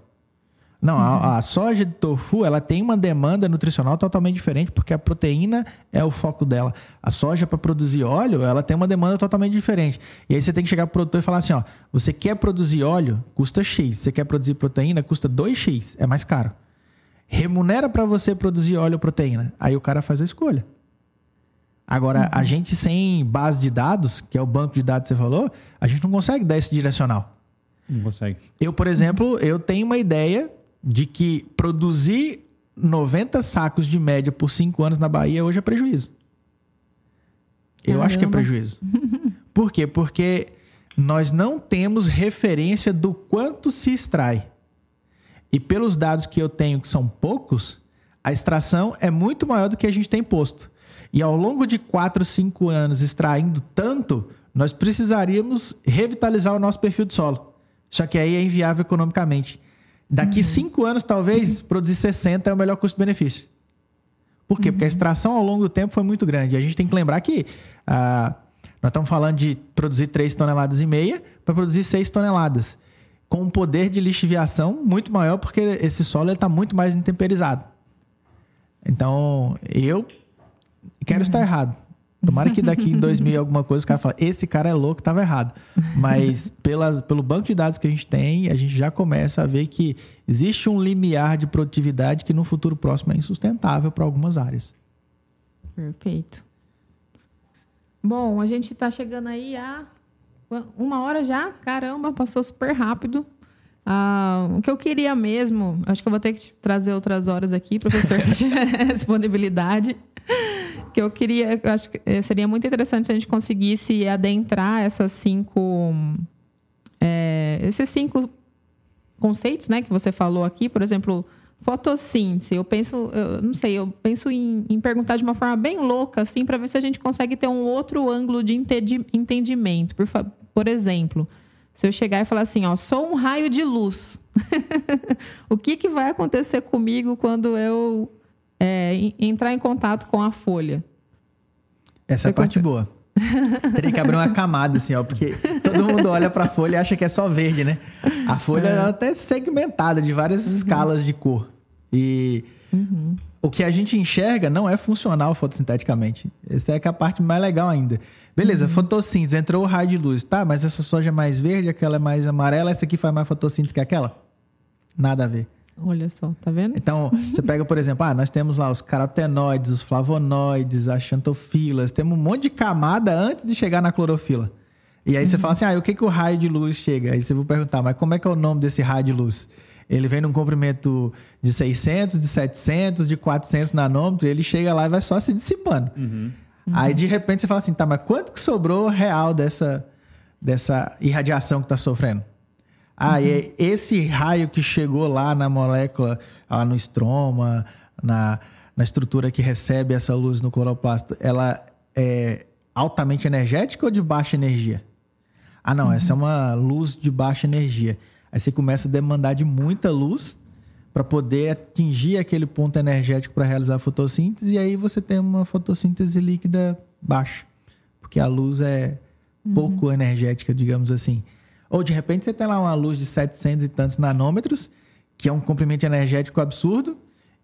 Não, uhum. a, a, soja de tofu ela tem uma demanda nutricional totalmente diferente porque a proteína é o foco dela. A soja para produzir óleo ela tem uma demanda totalmente diferente. E aí você tem que chegar para o produtor e falar assim, ó, você quer produzir óleo custa x, você quer produzir proteína custa 2x, é mais caro remunera para você produzir óleo ou proteína. Aí o cara faz a escolha. Agora, uhum. a gente sem base de dados, que é o banco de dados que você falou, a gente não consegue dar esse direcional. Não consegue. Eu, por exemplo, eu tenho uma ideia de que produzir 90 sacos de média por 5 anos na Bahia hoje é prejuízo. Eu Caramba. acho que é prejuízo. Por quê? Porque nós não temos referência do quanto se extrai. E pelos dados que eu tenho, que são poucos, a extração é muito maior do que a gente tem posto. E ao longo de 4, 5 anos extraindo tanto, nós precisaríamos revitalizar o nosso perfil de solo. Só que aí é inviável economicamente. Daqui 5 uhum. anos, talvez, uhum. produzir 60 é o melhor custo-benefício. Por quê? Uhum. Porque a uhum. extração ao longo do tempo foi muito grande. E a gente tem que lembrar que ah, nós estamos falando de produzir 3 toneladas e meia para produzir 6 toneladas com um poder de lixiviação muito maior, porque esse solo está muito mais intemperizado. Então, eu quero estar errado. Tomara que daqui em 2000 alguma coisa o cara fala, esse cara é louco, estava errado. Mas pela, pelo banco de dados que a gente tem, a gente já começa a ver que existe um limiar de produtividade que no futuro próximo é insustentável para algumas áreas. Perfeito. Bom, a gente está chegando aí a uma hora já? Caramba, passou super rápido. Ah, o que eu queria mesmo, acho que eu vou ter que trazer outras horas aqui, professor, se tiver disponibilidade. Que eu queria, eu acho que eh, seria muito interessante se a gente conseguisse adentrar essas cinco. É, esses cinco conceitos né, que você falou aqui, por exemplo, fotossíntese. Eu penso, eu não sei, eu penso em, em perguntar de uma forma bem louca, assim, para ver se a gente consegue ter um outro ângulo de entendimento. Por, por exemplo, se eu chegar e falar assim, ó, sou um raio de luz. o que, que vai acontecer comigo quando eu é, entrar em contato com a folha? Essa é a parte boa. Teria que abrir uma camada, assim, ó, porque todo mundo olha para a folha e acha que é só verde, né? A folha é, é até segmentada de várias uhum. escalas de cor. E uhum. O que a gente enxerga não é funcional fotossinteticamente. Essa é, é a parte mais legal ainda. Beleza, uhum. fotossíntese, entrou o raio de luz. Tá, mas essa soja é mais verde, aquela é mais amarela, essa aqui faz mais fotossíntese que aquela? Nada a ver. Olha só, tá vendo? Então, você pega, por exemplo, ah, nós temos lá os carotenoides, os flavonoides, as xantofilas, temos um monte de camada antes de chegar na clorofila. E aí uhum. você fala assim, ah, o que, que o raio de luz chega? Aí você vai perguntar, mas como é que é o nome desse raio de luz? Ele vem num comprimento de 600, de 700, de 400 nanômetros, ele chega lá e vai só se dissipando. Uhum. Uhum. Aí, de repente, você fala assim, tá, mas quanto que sobrou real dessa, dessa irradiação que está sofrendo? Ah, uhum. e esse raio que chegou lá na molécula, lá no estroma, na, na estrutura que recebe essa luz no cloroplasto, ela é altamente energética ou de baixa energia? Ah, não, uhum. essa é uma luz de baixa energia. Aí você começa a demandar de muita luz para poder atingir aquele ponto energético para realizar a fotossíntese, e aí você tem uma fotossíntese líquida baixa, porque a luz é pouco uhum. energética, digamos assim. Ou de repente você tem lá uma luz de 700 e tantos nanômetros, que é um comprimento energético absurdo,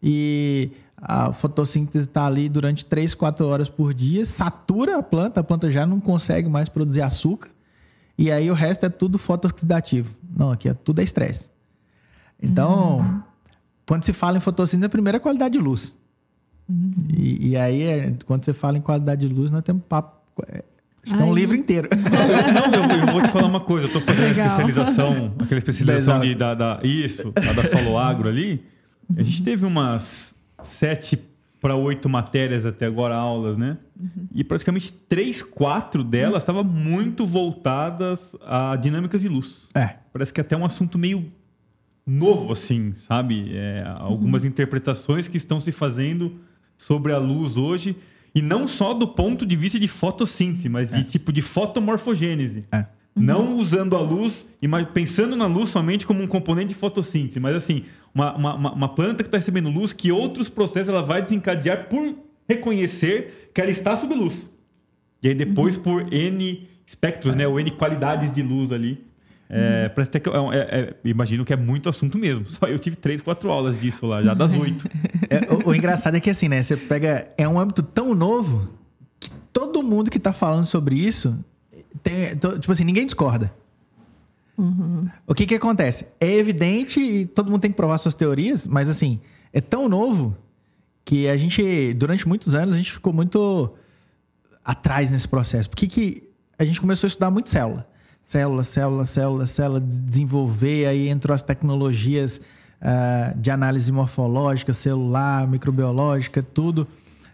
e a fotossíntese está ali durante 3, 4 horas por dia, satura a planta, a planta já não consegue mais produzir açúcar, e aí o resto é tudo fotoxidativo. Não, aqui é tudo é estresse. Então, uhum. quando se fala em fotossíntese, a primeira é a qualidade de luz. Uhum. E, e, aí, é, quando você fala em qualidade de luz, nós temos papo. É, acho que é um livro inteiro. Não, eu, eu, vou te falar uma coisa. Eu estou fazendo Legal. especialização, aquela especialização de, da, da, isso, a da Solo Agro ali. A gente teve umas sete para oito matérias até agora, aulas, né? Uhum. E praticamente três, quatro delas estavam muito voltadas a dinâmicas de luz. É. Parece que é até um assunto meio novo, assim, sabe? É, algumas uhum. interpretações que estão se fazendo sobre a luz hoje. E não só do ponto de vista de fotossíntese, mas de é. tipo de fotomorfogênese. É. Não usando a luz, pensando na luz somente como um componente de fotossíntese, mas assim, uma, uma, uma planta que está recebendo luz, que outros processos ela vai desencadear por reconhecer que ela está sob luz. E aí depois uhum. por N espectros, né? Ou N qualidades de luz ali. É, uhum. que, é, é, é, imagino que é muito assunto mesmo. Só eu tive três, quatro aulas disso lá, já das oito. É, o, o, engraçado é que assim, né? Você pega. É um âmbito tão novo que todo mundo que está falando sobre isso tem, tipo assim, ninguém discorda. Uhum. O que que acontece? É evidente e todo mundo tem que provar suas teorias, mas assim, é tão novo que a gente, durante muitos anos, a gente ficou muito atrás nesse processo. Por que, que a gente começou a estudar muito célula? Célula, célula, célula, célula, desenvolver, aí entrou as tecnologias uh, de análise morfológica, celular, microbiológica, tudo,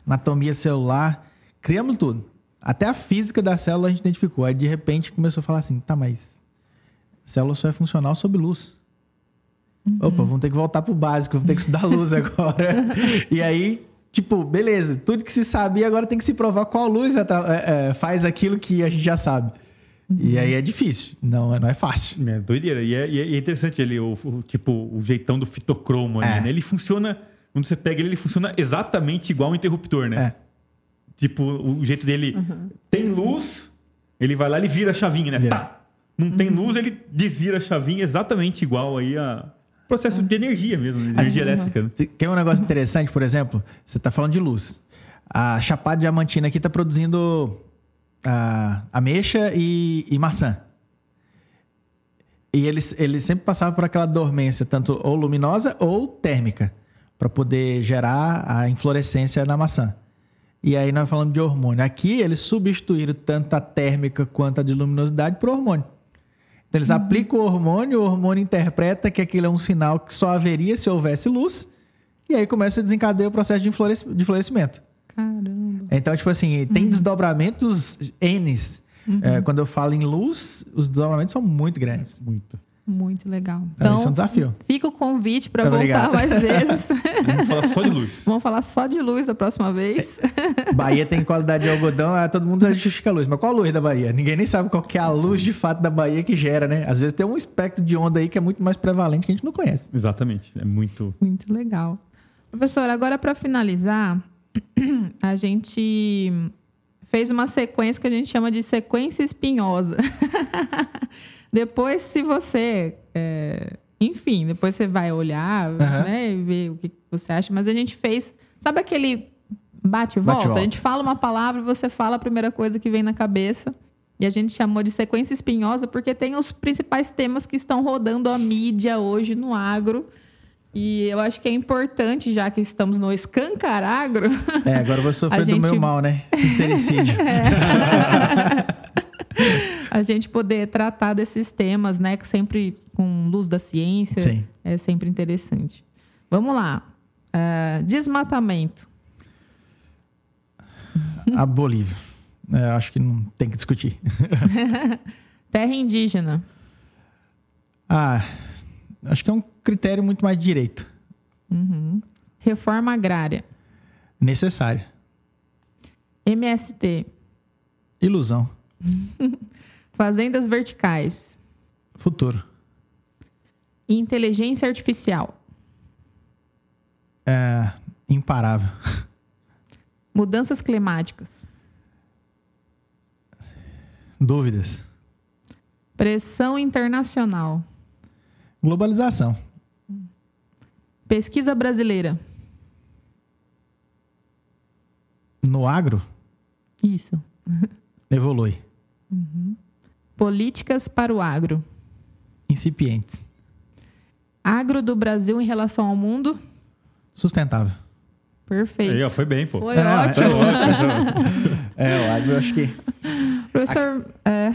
anatomia celular, criamos tudo. Até a física da célula a gente identificou. Aí de repente começou a falar assim: tá, mas célula só é funcional sob luz. Uhum. Opa, vamos ter que voltar pro básico, vamos ter que estudar luz agora. e aí, tipo, beleza, tudo que se sabia agora tem que se provar qual luz é, é, faz aquilo que a gente já sabe. Uhum. E aí é difícil, não, não é fácil. É doideira. E é, e é interessante ele, o, o, tipo, o jeitão do fitocromo ali, é. né? Ele funciona, quando você pega ele, ele funciona exatamente igual um interruptor, né? É. Tipo, o jeito dele. Uhum. Tem luz, ele vai lá e vira a chavinha, né? Tá. Não uhum. tem luz, ele desvira a chavinha exatamente igual aí a processo de energia mesmo, de energia uhum. elétrica. Né? Tem um negócio interessante, por exemplo, você está falando de luz. A Chapada Diamantina aqui está produzindo a ameixa e, e maçã. E eles, eles sempre passavam por aquela dormência, tanto ou luminosa ou térmica, para poder gerar a inflorescência na maçã. E aí nós falamos de hormônio. Aqui eles substituíram tanto a térmica quanto a de luminosidade por hormônio. Então eles uhum. aplicam o hormônio, o hormônio interpreta que aquilo é um sinal que só haveria se houvesse luz, e aí começa a desencadear o processo de florescimento. Caramba. Então, tipo assim, tem uhum. desdobramentos N. Uhum. É, quando eu falo em luz, os desdobramentos são muito grandes. Muito. Muito legal. Então, Isso é um desafio. Fica o convite para voltar obrigado. mais vezes. Vamos falar só de luz. Vamos falar só de luz a próxima vez. Bahia tem qualidade de algodão, ah, todo mundo justifica a luz. Mas qual a luz da Bahia? Ninguém nem sabe qual que é a luz de fato da Bahia que gera, né? Às vezes tem um espectro de onda aí que é muito mais prevalente que a gente não conhece. Exatamente. É muito. Muito legal. Professor, agora para finalizar, a gente fez uma sequência que a gente chama de sequência espinhosa. Depois, se você. É, enfim, depois você vai olhar, uhum. né? E ver o que você acha. Mas a gente fez. Sabe aquele bate e volta? Bate a gente fala uma palavra, você fala a primeira coisa que vem na cabeça. E a gente chamou de sequência espinhosa porque tem os principais temas que estão rodando a mídia hoje no agro. E eu acho que é importante, já que estamos no escancaragro. É, agora eu vou sofrer gente... do meu mal, né? Sincericídio. É. a gente poder tratar desses temas, né? Sempre com luz da ciência. Sim. É sempre interessante. Vamos lá. Uh, desmatamento. A Bolívia. É, acho que não tem que discutir. Terra indígena. Ah, acho que é um critério muito mais direito. Uhum. Reforma agrária. Necessária. MST. Ilusão. Fazendas verticais. Futuro. Inteligência artificial. é, imparável. Mudanças climáticas. Dúvidas. Pressão internacional. Globalização. Pesquisa brasileira. No agro? Isso. Evolui. Uhum. Políticas para o agro. Incipientes. Agro do Brasil em relação ao mundo? Sustentável. Perfeito. Aí, ó, foi bem, pô. Foi é, ótimo. Foi ótimo. é, o agro eu acho que. Professor. É,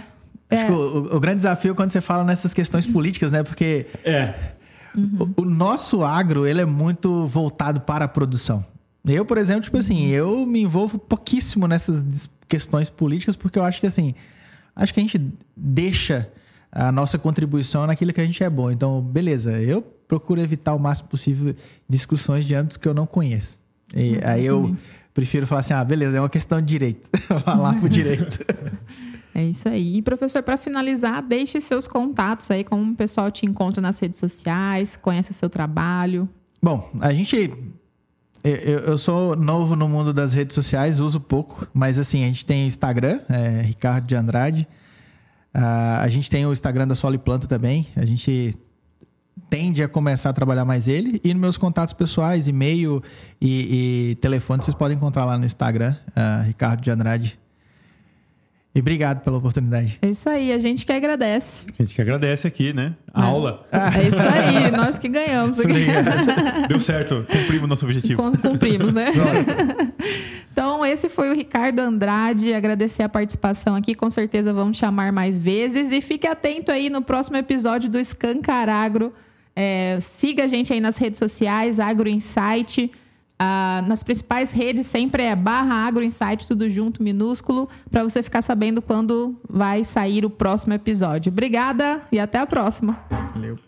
é. O, o, grande desafio é quando você fala nessas questões políticas, né? Porque. É. Uhum. O, o, nosso agro, ele é muito voltado para a produção. Eu, por exemplo, tipo assim, eu me envolvo pouquíssimo nessas questões políticas, porque eu acho que assim, acho que a gente deixa a nossa contribuição naquilo que a gente é bom. Então, beleza, eu procuro evitar o máximo possível discussões de âmbitos que eu não conheço. E aí eu prefiro falar assim, ah, beleza, é uma questão de direito. falar pro direito. É isso aí. E, professor, para finalizar, deixe seus contatos aí, como o pessoal te encontra nas redes sociais, conhece o seu trabalho. Bom, a gente eu, eu, sou novo no mundo das redes sociais, uso pouco, mas assim, a gente tem Instagram, é, Ricardo de Andrade. Uh, a gente tem o Instagram da Soli Planta também. A gente tende a começar a trabalhar mais ele. E nos meus contatos pessoais, e-mail e, e telefone, vocês podem encontrar lá no Instagram, uh, Ricardo de Andrade. E obrigado pela oportunidade. É isso aí, a gente que agradece. A gente que agradece aqui, né? A é. aula. É isso aí, nós que ganhamos aqui. Deu certo, cumprimos nosso objetivo. Cumprimos, né? então, esse foi o Ricardo Andrade. Agradecer a participação aqui. Com certeza vamos chamar mais vezes. E fique atento aí no próximo episódio do Escancaragro. É, siga a gente aí nas redes sociais, Agro Insight. Ah, nas principais redes sempre é barra agroinsight, tudo junto, minúsculo, para você ficar sabendo quando vai sair o próximo episódio. Obrigada e até a próxima. Valeu.